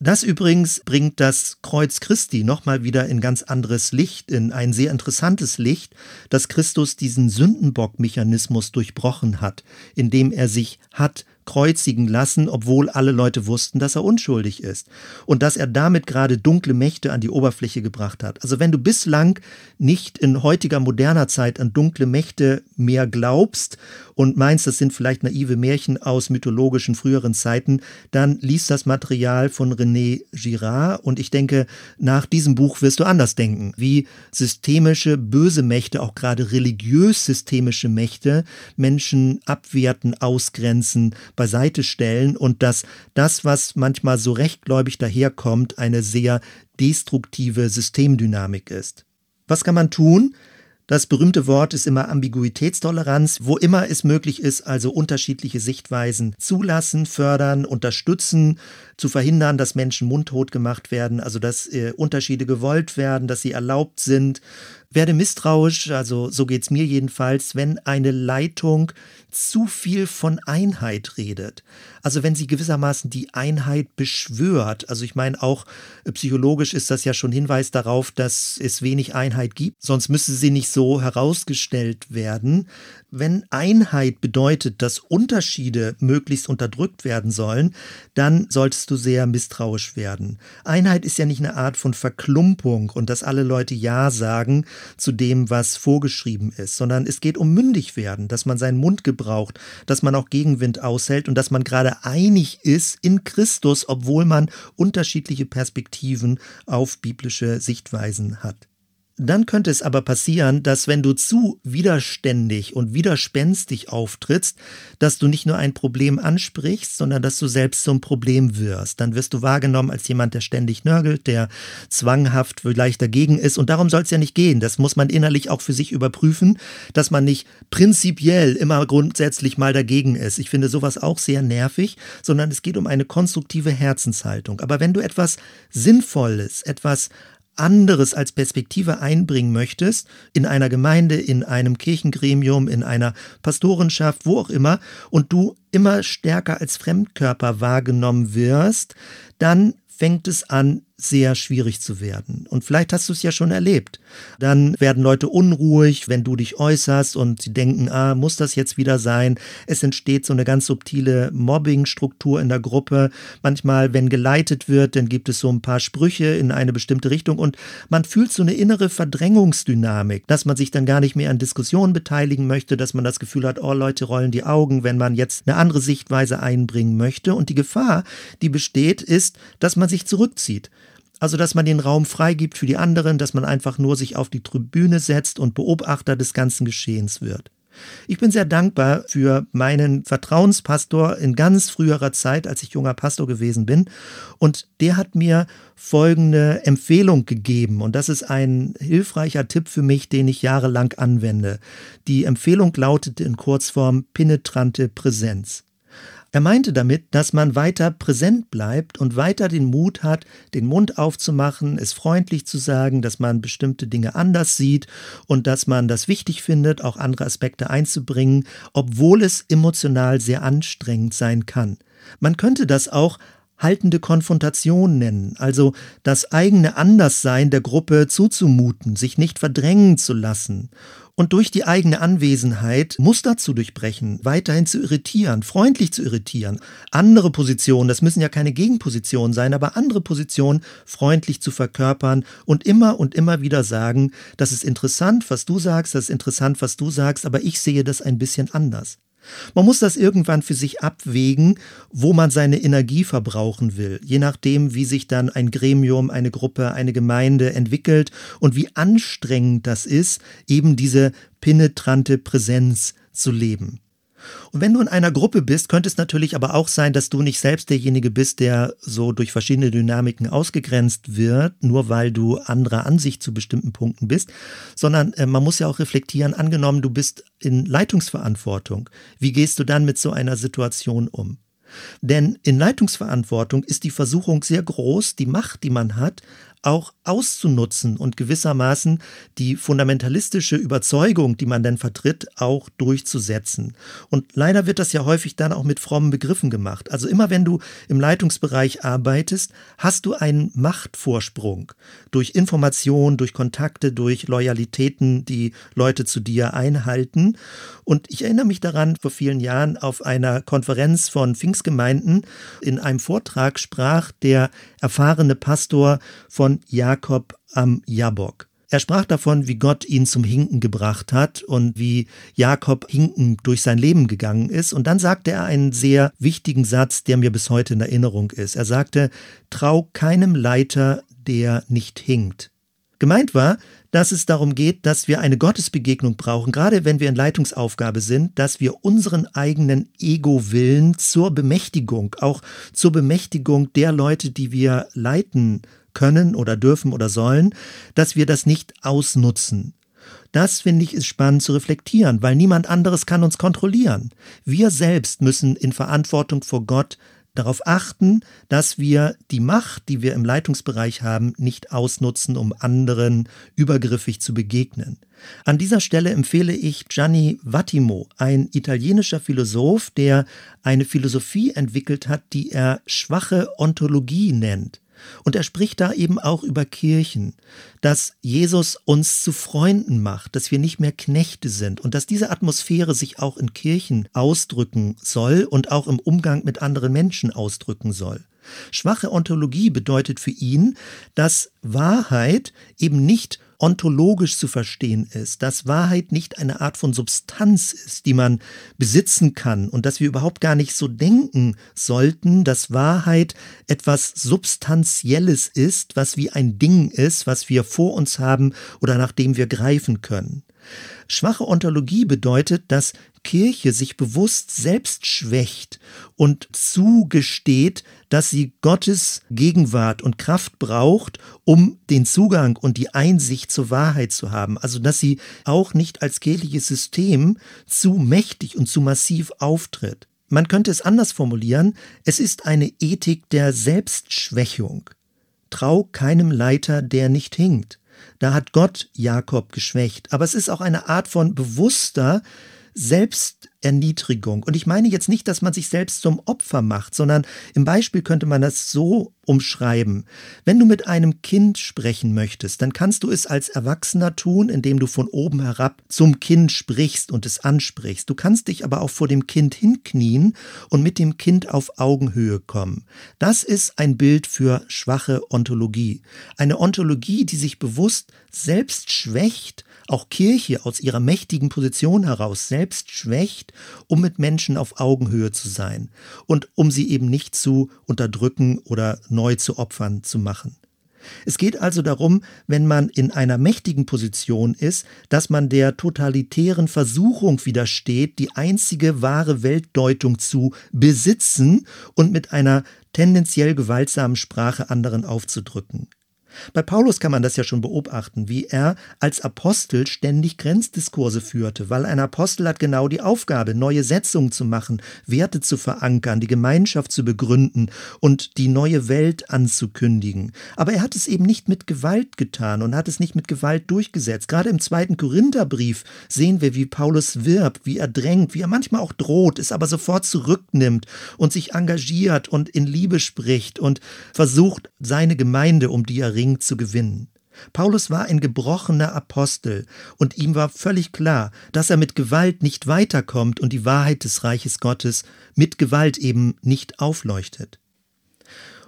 Das übrigens bringt das Kreuz Christi nochmal wieder in ganz anderes Licht, in ein sehr interessantes Licht, dass Christus diesen Sündenbock-Mechanismus durchbrochen hat, indem er sich hat kreuzigen lassen, obwohl alle Leute wussten, dass er unschuldig ist. Und dass er damit gerade dunkle Mächte an die Oberfläche gebracht hat. Also wenn du bislang nicht in heutiger moderner Zeit an dunkle Mächte mehr glaubst und meinst, das sind vielleicht naive Märchen aus mythologischen früheren Zeiten, dann liest das Material von René Girard und ich denke, nach diesem Buch wirst du anders denken, wie systemische böse Mächte, auch gerade religiös systemische Mächte, Menschen abwerten, ausgrenzen, beiseite stellen und dass das, was manchmal so rechtgläubig daherkommt, eine sehr destruktive Systemdynamik ist. Was kann man tun? Das berühmte Wort ist immer Ambiguitätstoleranz, wo immer es möglich ist, also unterschiedliche Sichtweisen zulassen, fördern, unterstützen, zu verhindern, dass Menschen mundtot gemacht werden, also dass äh, Unterschiede gewollt werden, dass sie erlaubt sind. Werde misstrauisch, also so geht's mir jedenfalls, wenn eine Leitung zu viel von Einheit redet. Also wenn sie gewissermaßen die Einheit beschwört. Also ich meine, auch äh, psychologisch ist das ja schon Hinweis darauf, dass es wenig Einheit gibt, sonst müsste sie nicht so herausgestellt werden. Wenn Einheit bedeutet, dass Unterschiede möglichst unterdrückt werden sollen, dann solltest du sehr misstrauisch werden. Einheit ist ja nicht eine Art von Verklumpung und dass alle Leute Ja sagen zu dem, was vorgeschrieben ist, sondern es geht um mündig werden, dass man seinen Mund gebraucht, dass man auch Gegenwind aushält und dass man gerade einig ist in Christus, obwohl man unterschiedliche Perspektiven auf biblische Sichtweisen hat. Dann könnte es aber passieren, dass wenn du zu widerständig und widerspenstig auftrittst, dass du nicht nur ein Problem ansprichst, sondern dass du selbst zum Problem wirst. Dann wirst du wahrgenommen als jemand, der ständig nörgelt, der zwanghaft vielleicht dagegen ist. Und darum soll es ja nicht gehen. Das muss man innerlich auch für sich überprüfen, dass man nicht prinzipiell immer grundsätzlich mal dagegen ist. Ich finde sowas auch sehr nervig, sondern es geht um eine konstruktive Herzenshaltung. Aber wenn du etwas Sinnvolles, etwas anderes als Perspektive einbringen möchtest, in einer Gemeinde, in einem Kirchengremium, in einer Pastorenschaft, wo auch immer, und du immer stärker als Fremdkörper wahrgenommen wirst, dann fängt es an, sehr schwierig zu werden. Und vielleicht hast du es ja schon erlebt. Dann werden Leute unruhig, wenn du dich äußerst und sie denken, ah, muss das jetzt wieder sein? Es entsteht so eine ganz subtile Mobbingstruktur in der Gruppe. Manchmal, wenn geleitet wird, dann gibt es so ein paar Sprüche in eine bestimmte Richtung und man fühlt so eine innere Verdrängungsdynamik, dass man sich dann gar nicht mehr an Diskussionen beteiligen möchte, dass man das Gefühl hat, oh, Leute rollen die Augen, wenn man jetzt eine andere Sichtweise einbringen möchte. Und die Gefahr, die besteht, ist, dass man sich zurückzieht. Also, dass man den Raum freigibt für die anderen, dass man einfach nur sich auf die Tribüne setzt und Beobachter des ganzen Geschehens wird. Ich bin sehr dankbar für meinen Vertrauenspastor in ganz früherer Zeit, als ich junger Pastor gewesen bin. Und der hat mir folgende Empfehlung gegeben. Und das ist ein hilfreicher Tipp für mich, den ich jahrelang anwende. Die Empfehlung lautete in Kurzform penetrante Präsenz. Er meinte damit, dass man weiter präsent bleibt und weiter den Mut hat, den Mund aufzumachen, es freundlich zu sagen, dass man bestimmte Dinge anders sieht und dass man das wichtig findet, auch andere Aspekte einzubringen, obwohl es emotional sehr anstrengend sein kann. Man könnte das auch haltende Konfrontation nennen, also das eigene Anderssein der Gruppe zuzumuten, sich nicht verdrängen zu lassen und durch die eigene Anwesenheit Muster zu durchbrechen, weiterhin zu irritieren, freundlich zu irritieren, andere Positionen, das müssen ja keine Gegenpositionen sein, aber andere Positionen freundlich zu verkörpern und immer und immer wieder sagen, das ist interessant, was du sagst, das ist interessant, was du sagst, aber ich sehe das ein bisschen anders. Man muss das irgendwann für sich abwägen, wo man seine Energie verbrauchen will, je nachdem, wie sich dann ein Gremium, eine Gruppe, eine Gemeinde entwickelt und wie anstrengend das ist, eben diese penetrante Präsenz zu leben. Und wenn du in einer Gruppe bist, könnte es natürlich aber auch sein, dass du nicht selbst derjenige bist, der so durch verschiedene Dynamiken ausgegrenzt wird, nur weil du anderer Ansicht zu bestimmten Punkten bist, sondern äh, man muss ja auch reflektieren, angenommen, du bist in Leitungsverantwortung. Wie gehst du dann mit so einer Situation um? Denn in Leitungsverantwortung ist die Versuchung sehr groß, die Macht, die man hat, auch auszunutzen und gewissermaßen die fundamentalistische Überzeugung, die man denn vertritt, auch durchzusetzen. Und leider wird das ja häufig dann auch mit frommen Begriffen gemacht. Also immer wenn du im Leitungsbereich arbeitest, hast du einen Machtvorsprung durch Information, durch Kontakte, durch Loyalitäten, die Leute zu dir einhalten. Und ich erinnere mich daran, vor vielen Jahren auf einer Konferenz von Pfingstgemeinden in einem Vortrag sprach der erfahrene Pastor von Jakob am Jabok. Er sprach davon, wie Gott ihn zum Hinken gebracht hat und wie Jakob Hinken durch sein Leben gegangen ist. Und dann sagte er einen sehr wichtigen Satz, der mir bis heute in Erinnerung ist. Er sagte, trau keinem Leiter, der nicht hinkt. Gemeint war, dass es darum geht, dass wir eine Gottesbegegnung brauchen, gerade wenn wir in Leitungsaufgabe sind, dass wir unseren eigenen Ego-Willen zur Bemächtigung, auch zur Bemächtigung der Leute, die wir leiten können oder dürfen oder sollen, dass wir das nicht ausnutzen. Das finde ich ist spannend zu reflektieren, weil niemand anderes kann uns kontrollieren. Wir selbst müssen in Verantwortung vor Gott darauf achten, dass wir die Macht, die wir im Leitungsbereich haben, nicht ausnutzen, um anderen übergriffig zu begegnen. An dieser Stelle empfehle ich Gianni Vattimo, ein italienischer Philosoph, der eine Philosophie entwickelt hat, die er schwache Ontologie nennt. Und er spricht da eben auch über Kirchen, dass Jesus uns zu Freunden macht, dass wir nicht mehr Knechte sind und dass diese Atmosphäre sich auch in Kirchen ausdrücken soll und auch im Umgang mit anderen Menschen ausdrücken soll. Schwache Ontologie bedeutet für ihn, dass Wahrheit eben nicht ontologisch zu verstehen ist, dass Wahrheit nicht eine Art von Substanz ist, die man besitzen kann und dass wir überhaupt gar nicht so denken sollten, dass Wahrheit etwas Substanzielles ist, was wie ein Ding ist, was wir vor uns haben oder nach dem wir greifen können. Schwache Ontologie bedeutet, dass Kirche sich bewusst selbst schwächt und zugesteht, dass sie Gottes Gegenwart und Kraft braucht, um den Zugang und die Einsicht zur Wahrheit zu haben. Also dass sie auch nicht als kirchliches System zu mächtig und zu massiv auftritt. Man könnte es anders formulieren, es ist eine Ethik der Selbstschwächung. Trau keinem Leiter, der nicht hinkt. Da hat Gott Jakob geschwächt. Aber es ist auch eine Art von bewusster Selbsterniedrigung. Und ich meine jetzt nicht, dass man sich selbst zum Opfer macht, sondern im Beispiel könnte man das so umschreiben. Wenn du mit einem Kind sprechen möchtest, dann kannst du es als Erwachsener tun, indem du von oben herab zum Kind sprichst und es ansprichst. Du kannst dich aber auch vor dem Kind hinknien und mit dem Kind auf Augenhöhe kommen. Das ist ein Bild für schwache Ontologie. Eine Ontologie, die sich bewusst selbst schwächt auch Kirche aus ihrer mächtigen Position heraus selbst schwächt, um mit Menschen auf Augenhöhe zu sein und um sie eben nicht zu unterdrücken oder neu zu Opfern zu machen. Es geht also darum, wenn man in einer mächtigen Position ist, dass man der totalitären Versuchung widersteht, die einzige wahre Weltdeutung zu besitzen und mit einer tendenziell gewaltsamen Sprache anderen aufzudrücken. Bei Paulus kann man das ja schon beobachten, wie er als Apostel ständig Grenzdiskurse führte, weil ein Apostel hat genau die Aufgabe, neue Setzungen zu machen, Werte zu verankern, die Gemeinschaft zu begründen und die neue Welt anzukündigen. Aber er hat es eben nicht mit Gewalt getan und hat es nicht mit Gewalt durchgesetzt. Gerade im zweiten Korintherbrief sehen wir, wie Paulus wirbt, wie er drängt, wie er manchmal auch droht, es aber sofort zurücknimmt und sich engagiert und in Liebe spricht und versucht, seine Gemeinde, um die er ringt, zu gewinnen. Paulus war ein gebrochener Apostel, und ihm war völlig klar, dass er mit Gewalt nicht weiterkommt und die Wahrheit des Reiches Gottes mit Gewalt eben nicht aufleuchtet.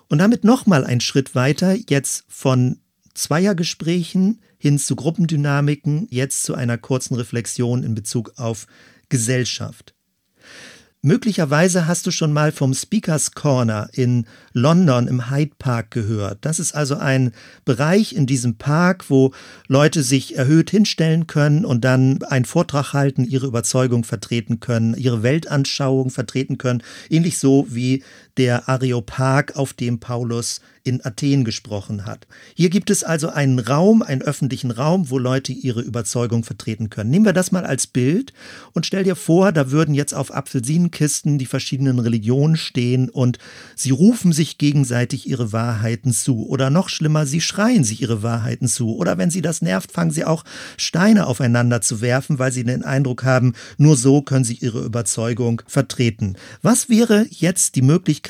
Und damit nochmal ein Schritt weiter, jetzt von Zweiergesprächen hin zu Gruppendynamiken, jetzt zu einer kurzen Reflexion in Bezug auf Gesellschaft. Möglicherweise hast du schon mal vom Speakers Corner in London im Hyde Park gehört. Das ist also ein Bereich in diesem Park, wo Leute sich erhöht hinstellen können und dann einen Vortrag halten, ihre Überzeugung vertreten können, ihre Weltanschauung vertreten können. Ähnlich so wie der Areopag, auf dem Paulus in Athen gesprochen hat. Hier gibt es also einen Raum, einen öffentlichen Raum, wo Leute ihre Überzeugung vertreten können. Nehmen wir das mal als Bild und stell dir vor, da würden jetzt auf Apfelsinenkisten die verschiedenen Religionen stehen und sie rufen sich gegenseitig ihre Wahrheiten zu. Oder noch schlimmer, sie schreien sich ihre Wahrheiten zu. Oder wenn sie das nervt, fangen sie auch Steine aufeinander zu werfen, weil sie den Eindruck haben, nur so können sie ihre Überzeugung vertreten. Was wäre jetzt die Möglichkeit,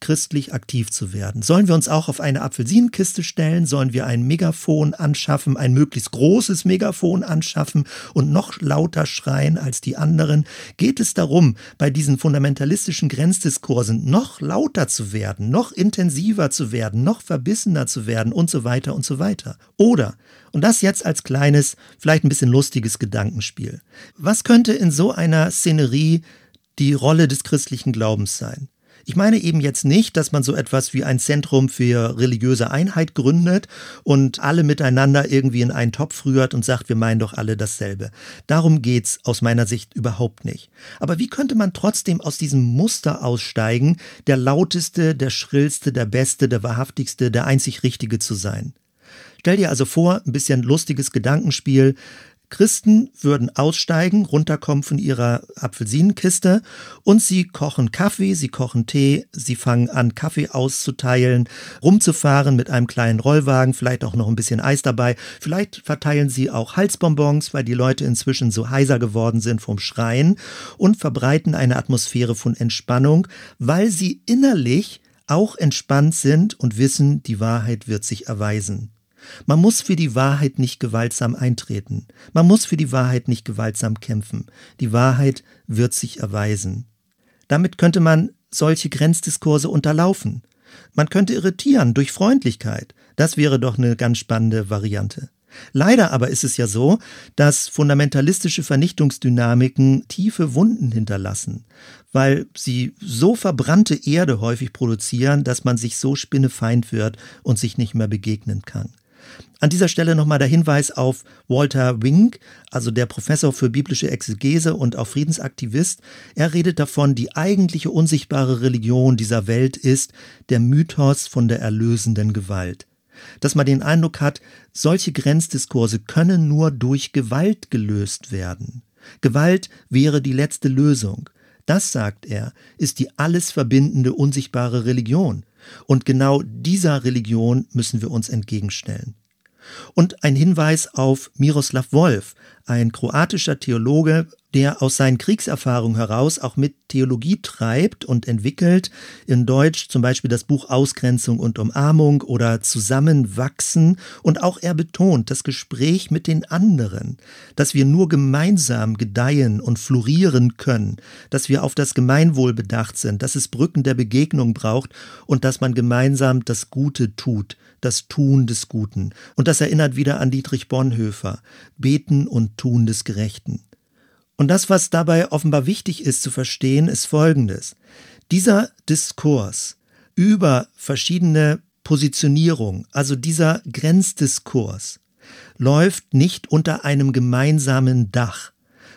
christlich aktiv zu werden? Sollen wir uns auch auf eine Apfelsinenkiste stellen? Sollen wir ein Megafon anschaffen, ein möglichst großes Megafon anschaffen und noch lauter schreien als die anderen? Geht es darum, bei diesen fundamentalistischen Grenzdiskursen noch lauter zu werden, noch intensiver zu werden, noch verbissener zu werden und so weiter und so weiter? Oder, und das jetzt als kleines, vielleicht ein bisschen lustiges Gedankenspiel. Was könnte in so einer Szenerie die Rolle des christlichen Glaubens sein? Ich meine eben jetzt nicht, dass man so etwas wie ein Zentrum für religiöse Einheit gründet und alle miteinander irgendwie in einen Topf rührt und sagt, wir meinen doch alle dasselbe. Darum geht's aus meiner Sicht überhaupt nicht. Aber wie könnte man trotzdem aus diesem Muster aussteigen, der lauteste, der schrillste, der beste, der wahrhaftigste, der einzig richtige zu sein? Stell dir also vor, ein bisschen lustiges Gedankenspiel. Christen würden aussteigen, runterkommen von ihrer Apfelsinenkiste und sie kochen Kaffee, sie kochen Tee, sie fangen an, Kaffee auszuteilen, rumzufahren mit einem kleinen Rollwagen, vielleicht auch noch ein bisschen Eis dabei. Vielleicht verteilen sie auch Halsbonbons, weil die Leute inzwischen so heiser geworden sind vom Schreien und verbreiten eine Atmosphäre von Entspannung, weil sie innerlich auch entspannt sind und wissen, die Wahrheit wird sich erweisen. Man muss für die Wahrheit nicht gewaltsam eintreten. Man muss für die Wahrheit nicht gewaltsam kämpfen. Die Wahrheit wird sich erweisen. Damit könnte man solche Grenzdiskurse unterlaufen. Man könnte irritieren durch Freundlichkeit. Das wäre doch eine ganz spannende Variante. Leider aber ist es ja so, dass fundamentalistische Vernichtungsdynamiken tiefe Wunden hinterlassen, weil sie so verbrannte Erde häufig produzieren, dass man sich so spinnefeind wird und sich nicht mehr begegnen kann. An dieser Stelle nochmal der Hinweis auf Walter Wink, also der Professor für biblische Exegese und auch Friedensaktivist. Er redet davon, die eigentliche unsichtbare Religion dieser Welt ist der Mythos von der erlösenden Gewalt. Dass man den Eindruck hat, solche Grenzdiskurse können nur durch Gewalt gelöst werden. Gewalt wäre die letzte Lösung. Das, sagt er, ist die alles verbindende unsichtbare Religion. Und genau dieser Religion müssen wir uns entgegenstellen. Und ein Hinweis auf Miroslav Wolf, ein kroatischer Theologe, der aus seinen Kriegserfahrungen heraus auch mit Theologie treibt und entwickelt. In Deutsch zum Beispiel das Buch Ausgrenzung und Umarmung oder Zusammenwachsen. Und auch er betont das Gespräch mit den anderen, dass wir nur gemeinsam gedeihen und florieren können, dass wir auf das Gemeinwohl bedacht sind, dass es Brücken der Begegnung braucht und dass man gemeinsam das Gute tut, das Tun des Guten. Und das erinnert wieder an Dietrich Bonhoeffer. Beten und Tun des Gerechten. Und das, was dabei offenbar wichtig ist zu verstehen, ist Folgendes. Dieser Diskurs über verschiedene Positionierungen, also dieser Grenzdiskurs, läuft nicht unter einem gemeinsamen Dach,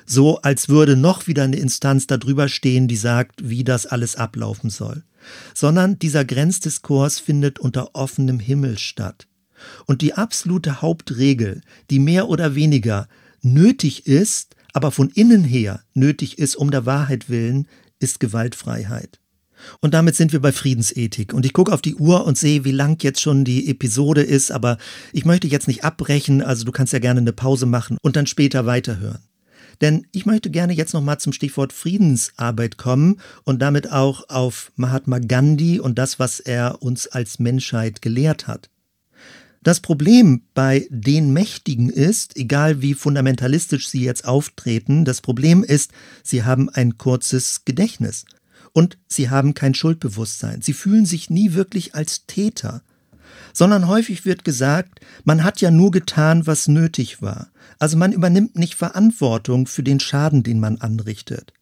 so als würde noch wieder eine Instanz darüber stehen, die sagt, wie das alles ablaufen soll, sondern dieser Grenzdiskurs findet unter offenem Himmel statt. Und die absolute Hauptregel, die mehr oder weniger nötig ist, aber von innen her nötig ist, um der Wahrheit willen, ist Gewaltfreiheit. Und damit sind wir bei Friedensethik. Und ich gucke auf die Uhr und sehe, wie lang jetzt schon die Episode ist, aber ich möchte jetzt nicht abbrechen, also du kannst ja gerne eine Pause machen und dann später weiterhören. Denn ich möchte gerne jetzt nochmal zum Stichwort Friedensarbeit kommen und damit auch auf Mahatma Gandhi und das, was er uns als Menschheit gelehrt hat. Das Problem bei den Mächtigen ist, egal wie fundamentalistisch sie jetzt auftreten, das Problem ist, sie haben ein kurzes Gedächtnis und sie haben kein Schuldbewusstsein. Sie fühlen sich nie wirklich als Täter sondern häufig wird gesagt, man hat ja nur getan, was nötig war. Also man übernimmt nicht Verantwortung für den Schaden, den man anrichtet.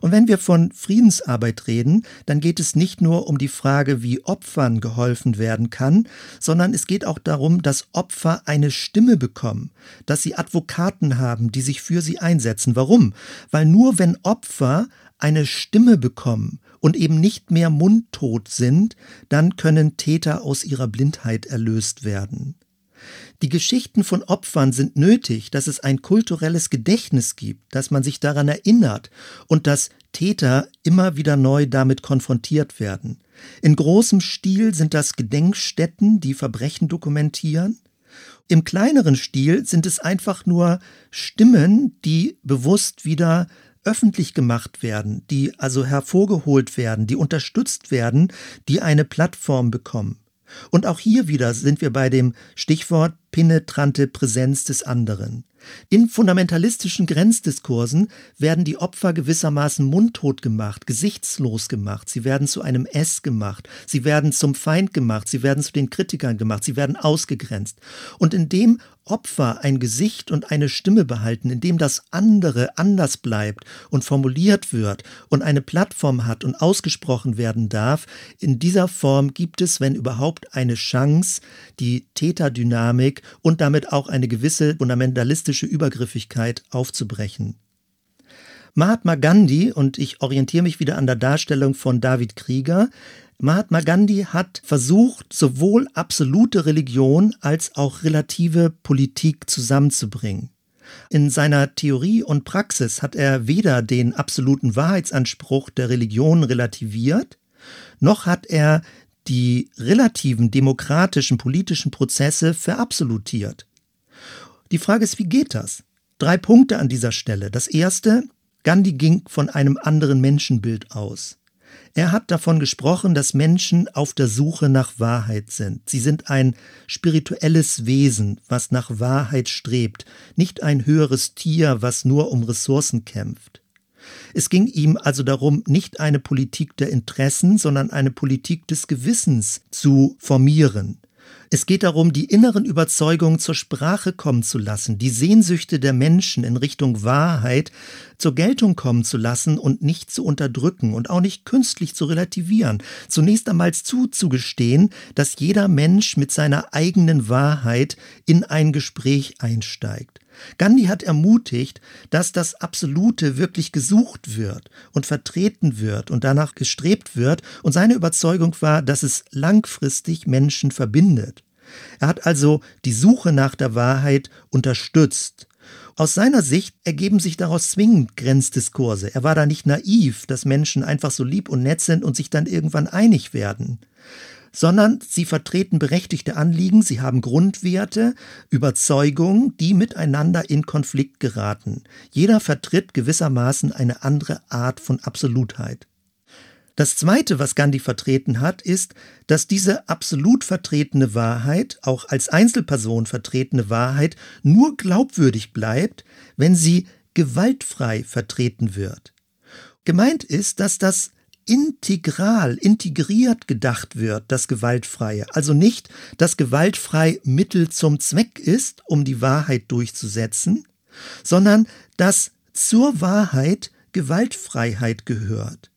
Und wenn wir von Friedensarbeit reden, dann geht es nicht nur um die Frage, wie Opfern geholfen werden kann, sondern es geht auch darum, dass Opfer eine Stimme bekommen, dass sie Advokaten haben, die sich für sie einsetzen. Warum? Weil nur wenn Opfer eine Stimme bekommen und eben nicht mehr mundtot sind, dann können Täter aus ihrer Blindheit erlöst werden. Die Geschichten von Opfern sind nötig, dass es ein kulturelles Gedächtnis gibt, dass man sich daran erinnert und dass Täter immer wieder neu damit konfrontiert werden. In großem Stil sind das Gedenkstätten, die Verbrechen dokumentieren. Im kleineren Stil sind es einfach nur Stimmen, die bewusst wieder öffentlich gemacht werden, die also hervorgeholt werden, die unterstützt werden, die eine Plattform bekommen. Und auch hier wieder sind wir bei dem Stichwort penetrante Präsenz des anderen. In fundamentalistischen Grenzdiskursen werden die Opfer gewissermaßen mundtot gemacht, gesichtslos gemacht, sie werden zu einem S gemacht, sie werden zum Feind gemacht, sie werden zu den Kritikern gemacht, sie werden ausgegrenzt. Und indem Opfer ein Gesicht und eine Stimme behalten, indem das andere anders bleibt und formuliert wird und eine Plattform hat und ausgesprochen werden darf, in dieser Form gibt es, wenn überhaupt, eine Chance, die Täterdynamik und damit auch eine gewisse fundamentalistische Übergriffigkeit aufzubrechen. Mahatma Gandhi, und ich orientiere mich wieder an der Darstellung von David Krieger, Mahatma Gandhi hat versucht, sowohl absolute Religion als auch relative Politik zusammenzubringen. In seiner Theorie und Praxis hat er weder den absoluten Wahrheitsanspruch der Religion relativiert, noch hat er die relativen demokratischen politischen Prozesse verabsolutiert. Die Frage ist, wie geht das? Drei Punkte an dieser Stelle. Das erste, Gandhi ging von einem anderen Menschenbild aus. Er hat davon gesprochen, dass Menschen auf der Suche nach Wahrheit sind. Sie sind ein spirituelles Wesen, was nach Wahrheit strebt, nicht ein höheres Tier, was nur um Ressourcen kämpft. Es ging ihm also darum, nicht eine Politik der Interessen, sondern eine Politik des Gewissens zu formieren. Es geht darum, die inneren Überzeugungen zur Sprache kommen zu lassen, die Sehnsüchte der Menschen in Richtung Wahrheit zur Geltung kommen zu lassen und nicht zu unterdrücken und auch nicht künstlich zu relativieren. Zunächst einmal zuzugestehen, dass jeder Mensch mit seiner eigenen Wahrheit in ein Gespräch einsteigt. Gandhi hat ermutigt, dass das Absolute wirklich gesucht wird und vertreten wird und danach gestrebt wird, und seine Überzeugung war, dass es langfristig Menschen verbindet. Er hat also die Suche nach der Wahrheit unterstützt. Aus seiner Sicht ergeben sich daraus zwingend Grenzdiskurse. Er war da nicht naiv, dass Menschen einfach so lieb und nett sind und sich dann irgendwann einig werden sondern sie vertreten berechtigte Anliegen, sie haben Grundwerte, Überzeugungen, die miteinander in Konflikt geraten. Jeder vertritt gewissermaßen eine andere Art von Absolutheit. Das Zweite, was Gandhi vertreten hat, ist, dass diese absolut vertretene Wahrheit, auch als Einzelperson vertretene Wahrheit, nur glaubwürdig bleibt, wenn sie gewaltfrei vertreten wird. Gemeint ist, dass das integral, integriert gedacht wird, das Gewaltfreie. Also nicht, dass gewaltfrei Mittel zum Zweck ist, um die Wahrheit durchzusetzen, sondern dass zur Wahrheit Gewaltfreiheit gehört.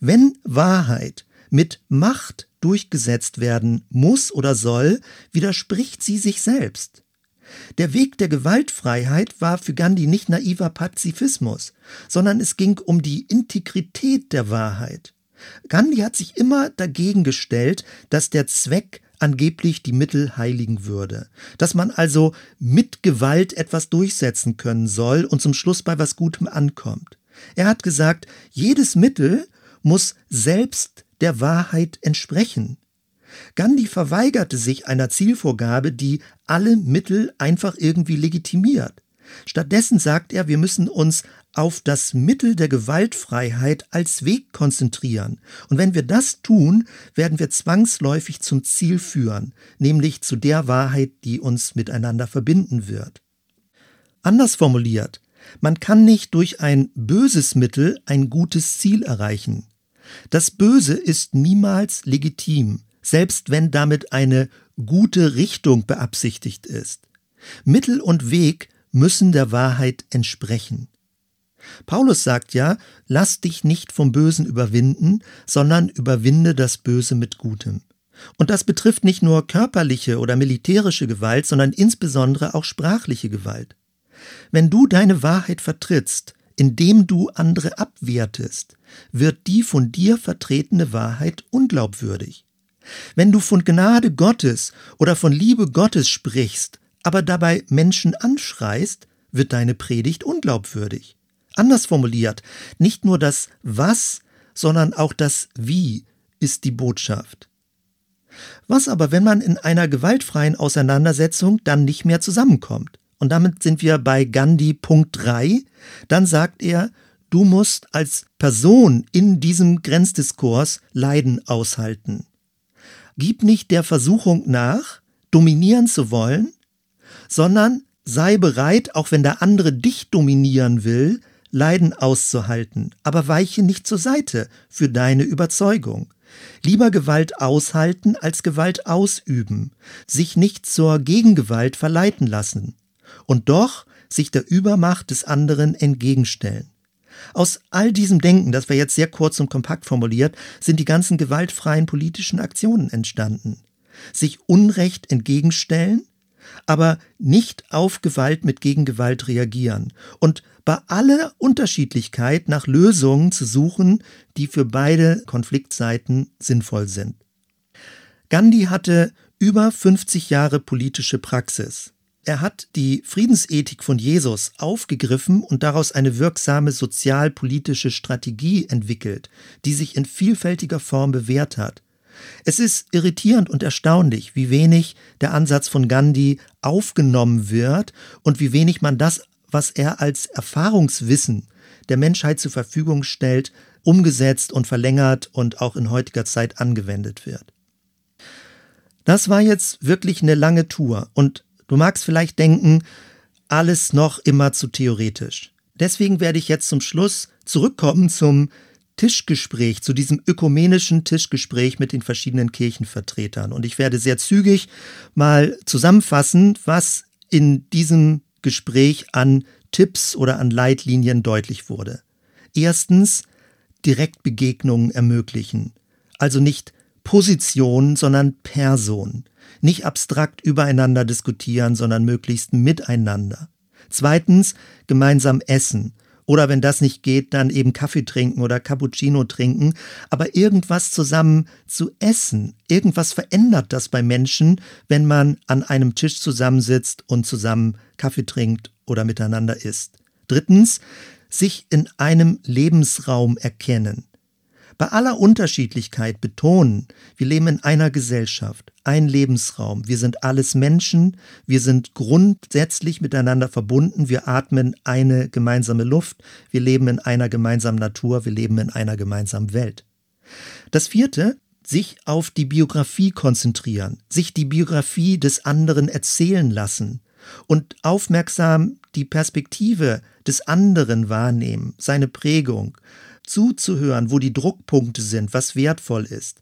Wenn Wahrheit mit Macht durchgesetzt werden muss oder soll, widerspricht sie sich selbst. Der Weg der Gewaltfreiheit war für Gandhi nicht naiver Pazifismus, sondern es ging um die Integrität der Wahrheit. Gandhi hat sich immer dagegen gestellt, dass der Zweck angeblich die Mittel heiligen würde, dass man also mit Gewalt etwas durchsetzen können soll und zum Schluss bei was Gutem ankommt. Er hat gesagt, jedes Mittel muss selbst der Wahrheit entsprechen. Gandhi verweigerte sich einer Zielvorgabe, die alle Mittel einfach irgendwie legitimiert. Stattdessen sagt er, wir müssen uns auf das Mittel der Gewaltfreiheit als Weg konzentrieren. Und wenn wir das tun, werden wir zwangsläufig zum Ziel führen, nämlich zu der Wahrheit, die uns miteinander verbinden wird. Anders formuliert, man kann nicht durch ein böses Mittel ein gutes Ziel erreichen. Das Böse ist niemals legitim, selbst wenn damit eine gute Richtung beabsichtigt ist. Mittel und Weg müssen der Wahrheit entsprechen. Paulus sagt ja, lass dich nicht vom Bösen überwinden, sondern überwinde das Böse mit Gutem. Und das betrifft nicht nur körperliche oder militärische Gewalt, sondern insbesondere auch sprachliche Gewalt. Wenn du deine Wahrheit vertrittst, indem du andere abwertest, wird die von dir vertretene Wahrheit unglaubwürdig. Wenn du von Gnade Gottes oder von Liebe Gottes sprichst, aber dabei Menschen anschreist, wird deine Predigt unglaubwürdig. Anders formuliert, nicht nur das Was, sondern auch das Wie ist die Botschaft. Was aber, wenn man in einer gewaltfreien Auseinandersetzung dann nicht mehr zusammenkommt? Und damit sind wir bei Gandhi Punkt 3. Dann sagt er, du musst als Person in diesem Grenzdiskurs Leiden aushalten. Gib nicht der Versuchung nach, dominieren zu wollen, sondern sei bereit, auch wenn der andere dich dominieren will, Leiden auszuhalten, aber weiche nicht zur Seite für deine Überzeugung. Lieber Gewalt aushalten als Gewalt ausüben, sich nicht zur Gegengewalt verleiten lassen und doch sich der Übermacht des anderen entgegenstellen. Aus all diesem Denken, das wir jetzt sehr kurz und kompakt formuliert, sind die ganzen gewaltfreien politischen Aktionen entstanden. Sich Unrecht entgegenstellen, aber nicht auf Gewalt mit Gegengewalt reagieren und bei aller Unterschiedlichkeit nach Lösungen zu suchen, die für beide Konfliktseiten sinnvoll sind. Gandhi hatte über 50 Jahre politische Praxis. Er hat die Friedensethik von Jesus aufgegriffen und daraus eine wirksame sozialpolitische Strategie entwickelt, die sich in vielfältiger Form bewährt hat. Es ist irritierend und erstaunlich, wie wenig der Ansatz von Gandhi aufgenommen wird und wie wenig man das was er als Erfahrungswissen der Menschheit zur Verfügung stellt, umgesetzt und verlängert und auch in heutiger Zeit angewendet wird. Das war jetzt wirklich eine lange Tour und du magst vielleicht denken, alles noch immer zu theoretisch. Deswegen werde ich jetzt zum Schluss zurückkommen zum Tischgespräch, zu diesem ökumenischen Tischgespräch mit den verschiedenen Kirchenvertretern. Und ich werde sehr zügig mal zusammenfassen, was in diesem Gespräch an Tipps oder an Leitlinien deutlich wurde. Erstens Direktbegegnungen ermöglichen, also nicht Position, sondern Person. Nicht abstrakt übereinander diskutieren, sondern möglichst miteinander. Zweitens gemeinsam essen, oder wenn das nicht geht, dann eben Kaffee trinken oder Cappuccino trinken. Aber irgendwas zusammen zu essen, irgendwas verändert das bei Menschen, wenn man an einem Tisch zusammensitzt und zusammen Kaffee trinkt oder miteinander isst. Drittens, sich in einem Lebensraum erkennen bei aller Unterschiedlichkeit betonen, wir leben in einer Gesellschaft, ein Lebensraum, wir sind alles Menschen, wir sind grundsätzlich miteinander verbunden, wir atmen eine gemeinsame Luft, wir leben in einer gemeinsamen Natur, wir leben in einer gemeinsamen Welt. Das vierte, sich auf die Biografie konzentrieren, sich die Biografie des anderen erzählen lassen und aufmerksam die Perspektive des anderen wahrnehmen, seine Prägung, zuzuhören, wo die Druckpunkte sind, was wertvoll ist.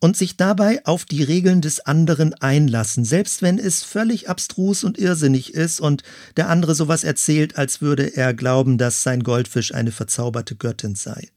Und sich dabei auf die Regeln des anderen einlassen, selbst wenn es völlig abstrus und irrsinnig ist und der andere sowas erzählt, als würde er glauben, dass sein Goldfisch eine verzauberte Göttin sei.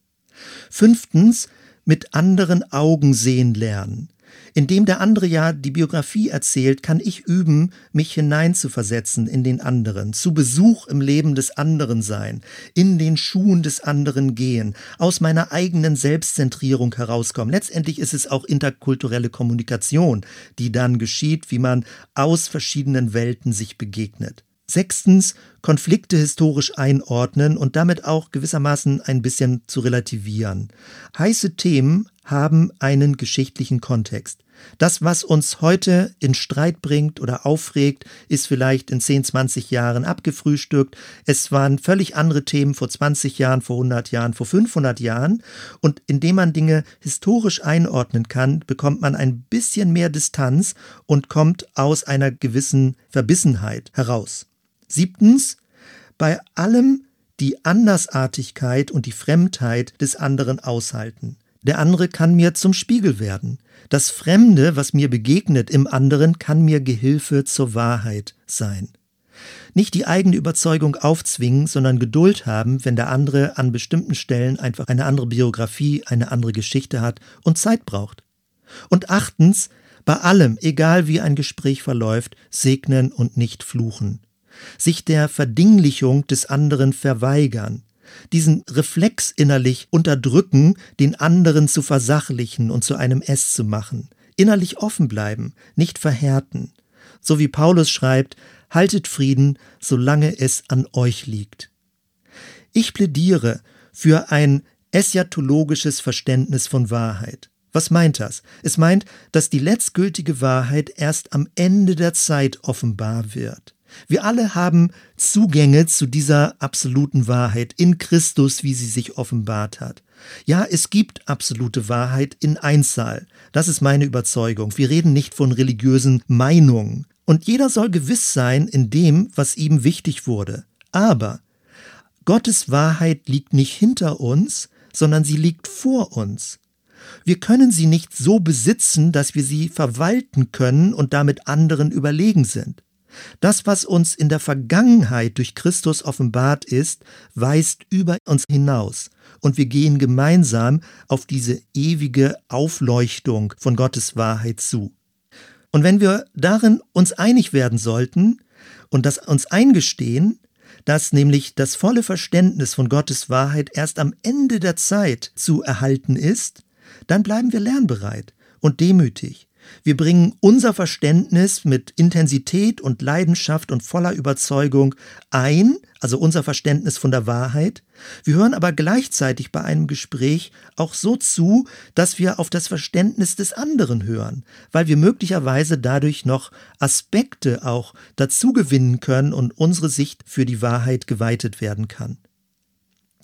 Fünftens, mit anderen Augen sehen lernen. Indem der andere ja die Biografie erzählt, kann ich üben, mich hineinzuversetzen in den anderen, zu Besuch im Leben des anderen sein, in den Schuhen des anderen gehen, aus meiner eigenen Selbstzentrierung herauskommen. Letztendlich ist es auch interkulturelle Kommunikation, die dann geschieht, wie man aus verschiedenen Welten sich begegnet. Sechstens, Konflikte historisch einordnen und damit auch gewissermaßen ein bisschen zu relativieren. Heiße Themen haben einen geschichtlichen Kontext. Das, was uns heute in Streit bringt oder aufregt, ist vielleicht in 10, 20 Jahren abgefrühstückt. Es waren völlig andere Themen vor 20 Jahren, vor 100 Jahren, vor 500 Jahren. Und indem man Dinge historisch einordnen kann, bekommt man ein bisschen mehr Distanz und kommt aus einer gewissen Verbissenheit heraus. Siebtens, bei allem die Andersartigkeit und die Fremdheit des anderen aushalten. Der andere kann mir zum Spiegel werden. Das Fremde, was mir begegnet im anderen, kann mir Gehilfe zur Wahrheit sein. Nicht die eigene Überzeugung aufzwingen, sondern Geduld haben, wenn der andere an bestimmten Stellen einfach eine andere Biografie, eine andere Geschichte hat und Zeit braucht. Und achtens, bei allem, egal wie ein Gespräch verläuft, segnen und nicht fluchen. Sich der Verdinglichung des anderen verweigern, diesen Reflex innerlich unterdrücken, den anderen zu versachlichen und zu einem S zu machen. Innerlich offen bleiben, nicht verhärten. So wie Paulus schreibt, haltet Frieden, solange es an euch liegt. Ich plädiere für ein eschatologisches Verständnis von Wahrheit. Was meint das? Es meint, dass die letztgültige Wahrheit erst am Ende der Zeit offenbar wird. Wir alle haben Zugänge zu dieser absoluten Wahrheit in Christus, wie sie sich offenbart hat. Ja, es gibt absolute Wahrheit in Einssaal. Das ist meine Überzeugung. Wir reden nicht von religiösen Meinungen. Und jeder soll gewiss sein in dem, was ihm wichtig wurde. Aber Gottes Wahrheit liegt nicht hinter uns, sondern sie liegt vor uns. Wir können sie nicht so besitzen, dass wir sie verwalten können und damit anderen überlegen sind. Das, was uns in der Vergangenheit durch Christus offenbart ist, weist über uns hinaus. Und wir gehen gemeinsam auf diese ewige Aufleuchtung von Gottes Wahrheit zu. Und wenn wir darin uns einig werden sollten und das uns eingestehen, dass nämlich das volle Verständnis von Gottes Wahrheit erst am Ende der Zeit zu erhalten ist, dann bleiben wir lernbereit und demütig wir bringen unser Verständnis mit Intensität und Leidenschaft und voller Überzeugung ein, also unser Verständnis von der Wahrheit. Wir hören aber gleichzeitig bei einem Gespräch auch so zu, dass wir auf das Verständnis des anderen hören, weil wir möglicherweise dadurch noch Aspekte auch dazu gewinnen können und unsere Sicht für die Wahrheit geweitet werden kann.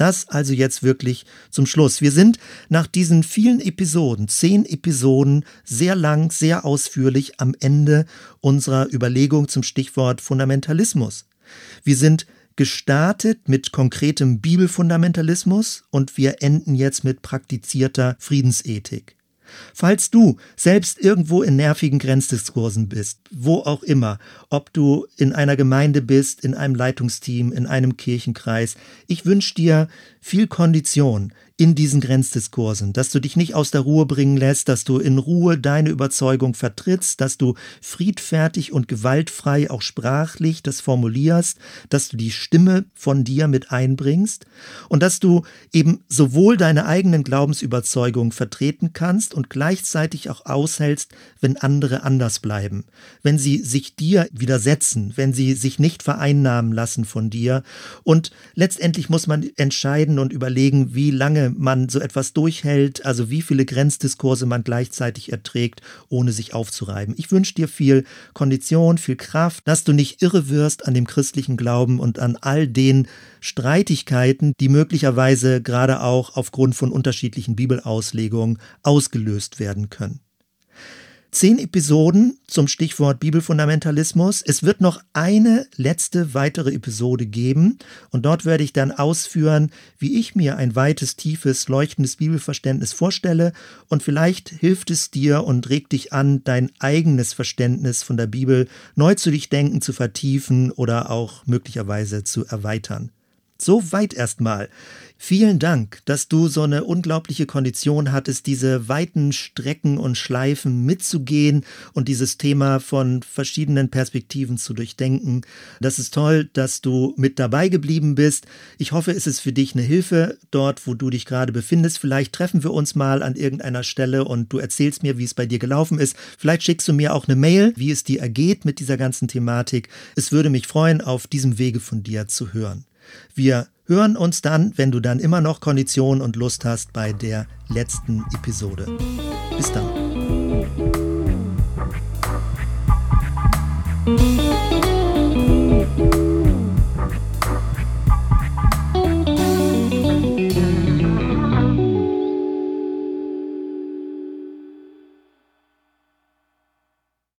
Das also jetzt wirklich zum Schluss. Wir sind nach diesen vielen Episoden, zehn Episoden, sehr lang, sehr ausführlich am Ende unserer Überlegung zum Stichwort Fundamentalismus. Wir sind gestartet mit konkretem Bibelfundamentalismus und wir enden jetzt mit praktizierter Friedensethik. Falls du selbst irgendwo in nervigen Grenzdiskursen bist, wo auch immer, ob du in einer Gemeinde bist, in einem Leitungsteam, in einem Kirchenkreis, ich wünsche dir viel Kondition, in diesen Grenzdiskursen, dass du dich nicht aus der Ruhe bringen lässt, dass du in Ruhe deine Überzeugung vertrittst, dass du friedfertig und gewaltfrei auch sprachlich das formulierst, dass du die Stimme von dir mit einbringst und dass du eben sowohl deine eigenen Glaubensüberzeugungen vertreten kannst und gleichzeitig auch aushältst, wenn andere anders bleiben, wenn sie sich dir widersetzen, wenn sie sich nicht vereinnahmen lassen von dir. Und letztendlich muss man entscheiden und überlegen, wie lange man so etwas durchhält, also wie viele Grenzdiskurse man gleichzeitig erträgt, ohne sich aufzureiben. Ich wünsche dir viel Kondition, viel Kraft, dass du nicht irre wirst an dem christlichen Glauben und an all den Streitigkeiten, die möglicherweise gerade auch aufgrund von unterschiedlichen Bibelauslegungen ausgelöst werden können zehn Episoden zum Stichwort Bibelfundamentalismus. Es wird noch eine letzte weitere Episode geben und dort werde ich dann ausführen, wie ich mir ein weites, tiefes, leuchtendes Bibelverständnis vorstelle und vielleicht hilft es dir und regt dich an, dein eigenes Verständnis von der Bibel neu zu durchdenken, zu vertiefen oder auch möglicherweise zu erweitern. So weit erstmal. Vielen Dank, dass du so eine unglaubliche Kondition hattest, diese weiten Strecken und Schleifen mitzugehen und dieses Thema von verschiedenen Perspektiven zu durchdenken. Das ist toll, dass du mit dabei geblieben bist. Ich hoffe, es ist für dich eine Hilfe dort, wo du dich gerade befindest. Vielleicht treffen wir uns mal an irgendeiner Stelle und du erzählst mir, wie es bei dir gelaufen ist. Vielleicht schickst du mir auch eine Mail, wie es dir ergeht mit dieser ganzen Thematik. Es würde mich freuen, auf diesem Wege von dir zu hören. Wir hören uns dann, wenn du dann immer noch Konditionen und Lust hast, bei der letzten Episode. Bis dann.